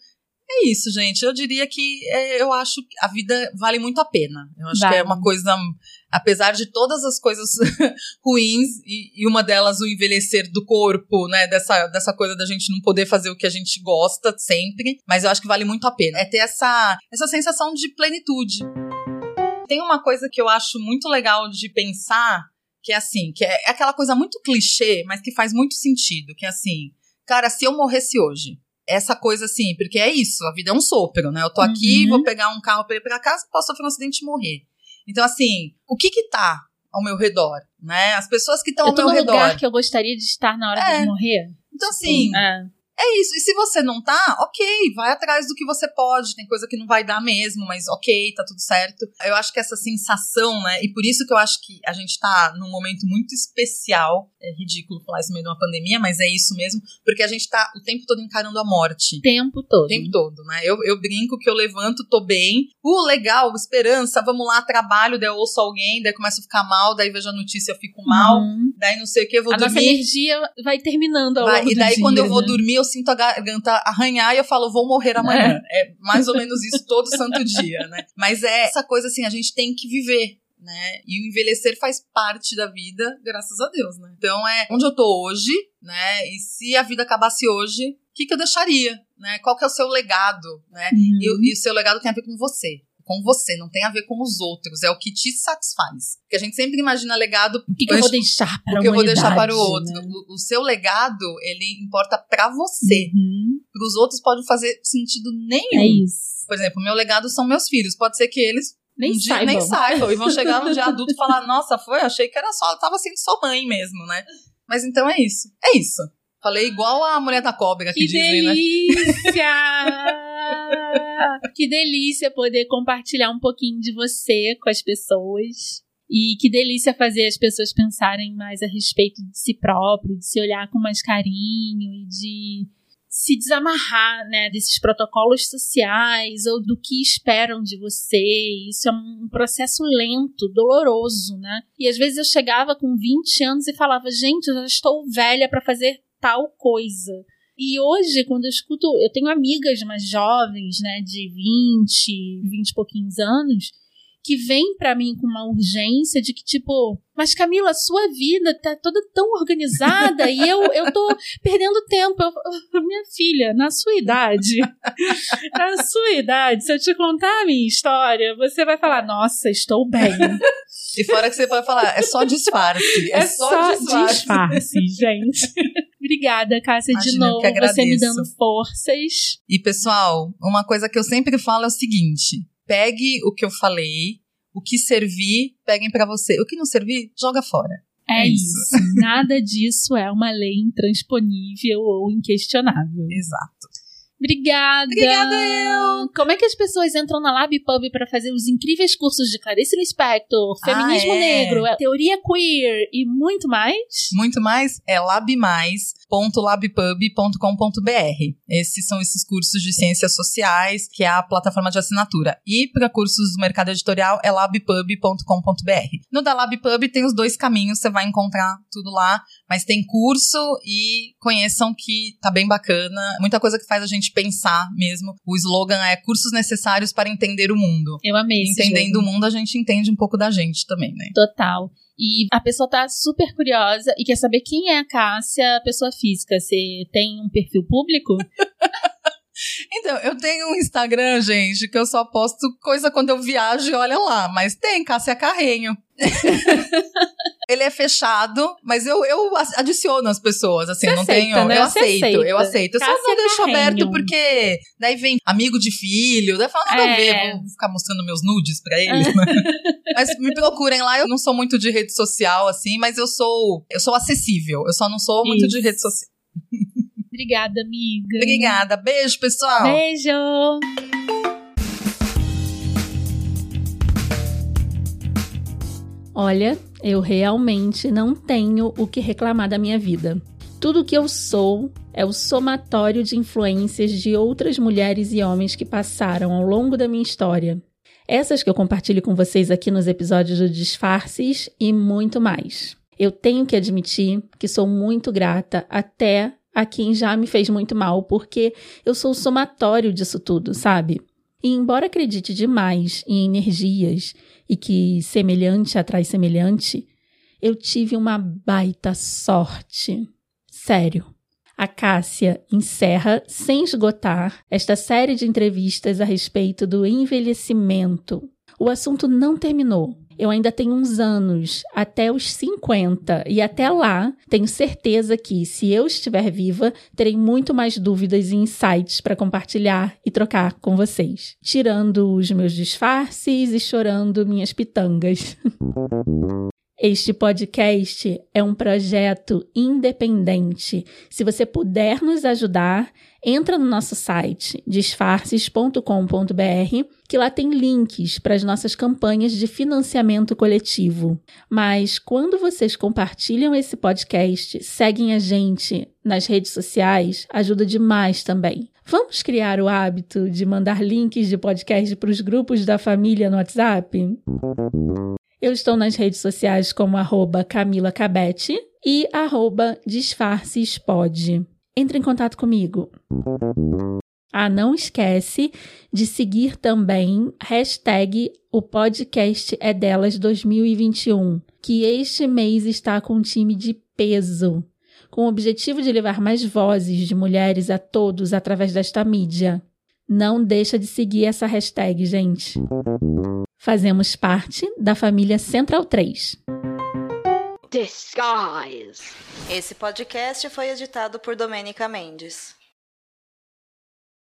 É isso, gente. Eu diria que é, eu acho que a vida vale muito a pena. Eu acho Vale. que é uma coisa, apesar de todas as coisas <laughs> ruins, e, e uma delas o envelhecer do corpo, né? Dessa, dessa coisa da gente não poder fazer o que a gente gosta sempre. Mas eu acho que vale muito a pena. É ter essa, essa sensação de plenitude. Tem uma coisa que eu acho muito legal de pensar, que é assim, que é aquela coisa muito clichê, mas que faz muito sentido, que é assim, cara, se eu morresse hoje, essa coisa assim, porque é isso, a vida é um sopro, né? Eu tô aqui, Uhum. vou pegar um carro pra ir pra casa, posso sofrer um acidente e morrer. Então, assim, o que que tá ao meu redor, né? As pessoas que estão Eu ao meu redor. lugar que eu gostaria de estar na hora É. de morrer. Então, assim, É. É isso. E se você não tá, ok, vai atrás do que você pode. Tem coisa que não vai dar mesmo, mas ok, tá tudo certo. Eu acho que essa sensação, né? E por isso que eu acho que a gente tá num momento muito especial. É ridículo falar isso no meio de uma pandemia, mas é isso mesmo. Porque a gente tá o tempo todo encarando a morte. O tempo todo. O tempo todo, né? Eu, eu brinco que eu levanto, tô bem. Uh, legal, esperança, vamos lá, trabalho, daí eu ouço alguém, daí começo a ficar mal, daí vejo a notícia, eu fico mal, Uhum. daí não sei o que, eu vou A nossa dormir. energia vai terminando ao Vai, e daí, dia, quando eu vou né? dormir, eu sinto a garganta arranhar e eu falo, vou morrer amanhã. É, mais ou menos isso todo santo dia, né? Mas é essa coisa assim, a gente tem que viver. Né? E o envelhecer faz parte da vida, graças a Deus, né? Então é onde eu tô hoje, né? E se a vida acabasse hoje, o que, que eu deixaria? Né? Qual que é o seu legado? Né? Uhum. E, e o seu legado tem a ver com você. Com você, não tem a ver com os outros. É o que te satisfaz. Porque a gente sempre imagina legado O que, que eu vou deixar para o que eu vou deixar para o outro. né? O, o seu legado, ele importa pra você. Uhum. Para os outros pode fazer sentido nenhum. É isso. Por exemplo, meu legado são meus filhos. Pode ser que eles Nem um dia saibam. nem saibam e vão chegar no dia <laughs> adulto e falar: Nossa, foi, achei que era só, tava sendo só mãe mesmo, né? Mas então é isso. É isso. Falei igual a mulher da cobra que, Que dizem, né? <laughs> que delícia poder compartilhar um pouquinho de você com as pessoas. E que delícia fazer as pessoas pensarem mais a respeito de si próprio, de se olhar com mais carinho e de se desamarrar, né, desses protocolos sociais ou do que esperam de você. Isso é um processo lento, doloroso, né? E às vezes eu chegava com 20 anos e falava, gente, eu já estou velha para fazer tal coisa. E hoje, quando eu escuto, eu tenho amigas mais jovens, né, de 20, 20 e pouquinhos anos, que vêm pra mim com uma urgência de que, tipo, mas Camila, a sua vida tá toda tão organizada e eu, eu tô perdendo tempo. Eu- minha filha, na sua idade, <laughs> na sua idade, se eu te contar a minha história, você vai falar, nossa, estou bem. E fora que você pode falar, é só disfarce. É, É só disfarce. disfarce, gente. Obrigada, Cássia, de Imagina, novo. Você me dando forças. E pessoal, uma coisa que eu sempre falo é o seguinte: pegue o que eu falei, o que servir, peguem pra você. O que não servir, joga fora. É É isso. isso. Nada disso é uma lei intransponível ou inquestionável. <laughs> Exato. Obrigada. Obrigada, eu. Como é que as pessoas entram na Lab Pub para fazer os incríveis cursos de Clarice Lispector, Feminismo Ah, é? Negro, Teoria Queer e muito mais? Muito mais é labmais.labpub.com.br. Esses são esses cursos de ciências sociais, que é a plataforma de assinatura. E para cursos do mercado editorial é labpub.com.br. No da LabPub tem os dois caminhos, você vai encontrar tudo lá, mas tem curso e conheçam que tá bem bacana. Muita coisa que faz a gente pensar mesmo. O slogan é cursos necessários para entender o mundo. Eu amei esse Entendendo jogo. o mundo, a gente entende um pouco da gente também, né? Total. E a pessoa tá super curiosa e quer saber quem é a Cássia, a pessoa física. Você tem um perfil público? <laughs> Então, eu tenho um Instagram, gente, que eu só posto coisa quando eu viajo e olha lá. Mas tem, Cássia Carrenho. <laughs> Ele é fechado, mas eu, eu adiciono as pessoas, assim, Você não aceita, tenho. né? eu Você aceito, aceita. eu aceito. Eu só não deixo Carrenho. aberto porque daí vem amigo de filho, daí fala nada a É. ver, vou ficar mostrando meus nudes pra eles. né? <laughs> mas me procurem lá, eu não sou muito de rede social, assim, mas eu sou, eu sou acessível. Eu só não sou muito de rede social. <laughs> Obrigada, amiga. Obrigada, beijo, pessoal. Beijo! Olha, eu realmente não tenho o que reclamar da minha vida. Tudo que eu sou é o somatório de influências de outras mulheres e homens que passaram ao longo da minha história. Essas que eu compartilho com vocês aqui nos episódios do Disfarces e muito mais. Eu tenho que admitir que sou muito grata até a quem já me fez muito mal, porque eu sou o somatório disso tudo, sabe? E embora acredite demais em energias e que semelhante atrai semelhante, eu tive uma baita sorte. Sério. A Cássia encerra, sem esgotar, esta série de entrevistas a respeito do envelhecimento. O assunto não terminou. Eu ainda tenho uns anos, até os 50, e até lá, tenho certeza que, se eu estiver viva, terei muito mais dúvidas e insights para compartilhar e trocar com vocês, tirando os meus disfarces e chorando minhas pitangas. <laughs> Este podcast é um projeto independente. Se você puder nos ajudar, entra no nosso site disfarces.com.br, que lá tem links para as nossas campanhas de financiamento coletivo. Mas quando vocês compartilham esse podcast, seguem a gente nas redes sociais, ajuda demais também. Vamos criar o hábito de mandar links de podcast para os grupos da família no WhatsApp? Eu estou nas redes sociais como arroba Camila Cabete e arroba disfarcespod. Entre em contato comigo. Ah, não esquece de seguir também hashtag o podcast é delas 2021, que este mês está com um time de peso, com o objetivo de levar mais vozes de mulheres a todos através desta mídia. Não deixa de seguir essa hashtag, gente. Fazemos parte da família Central 3. Disguise. Esse podcast foi editado por Domênica Mendes.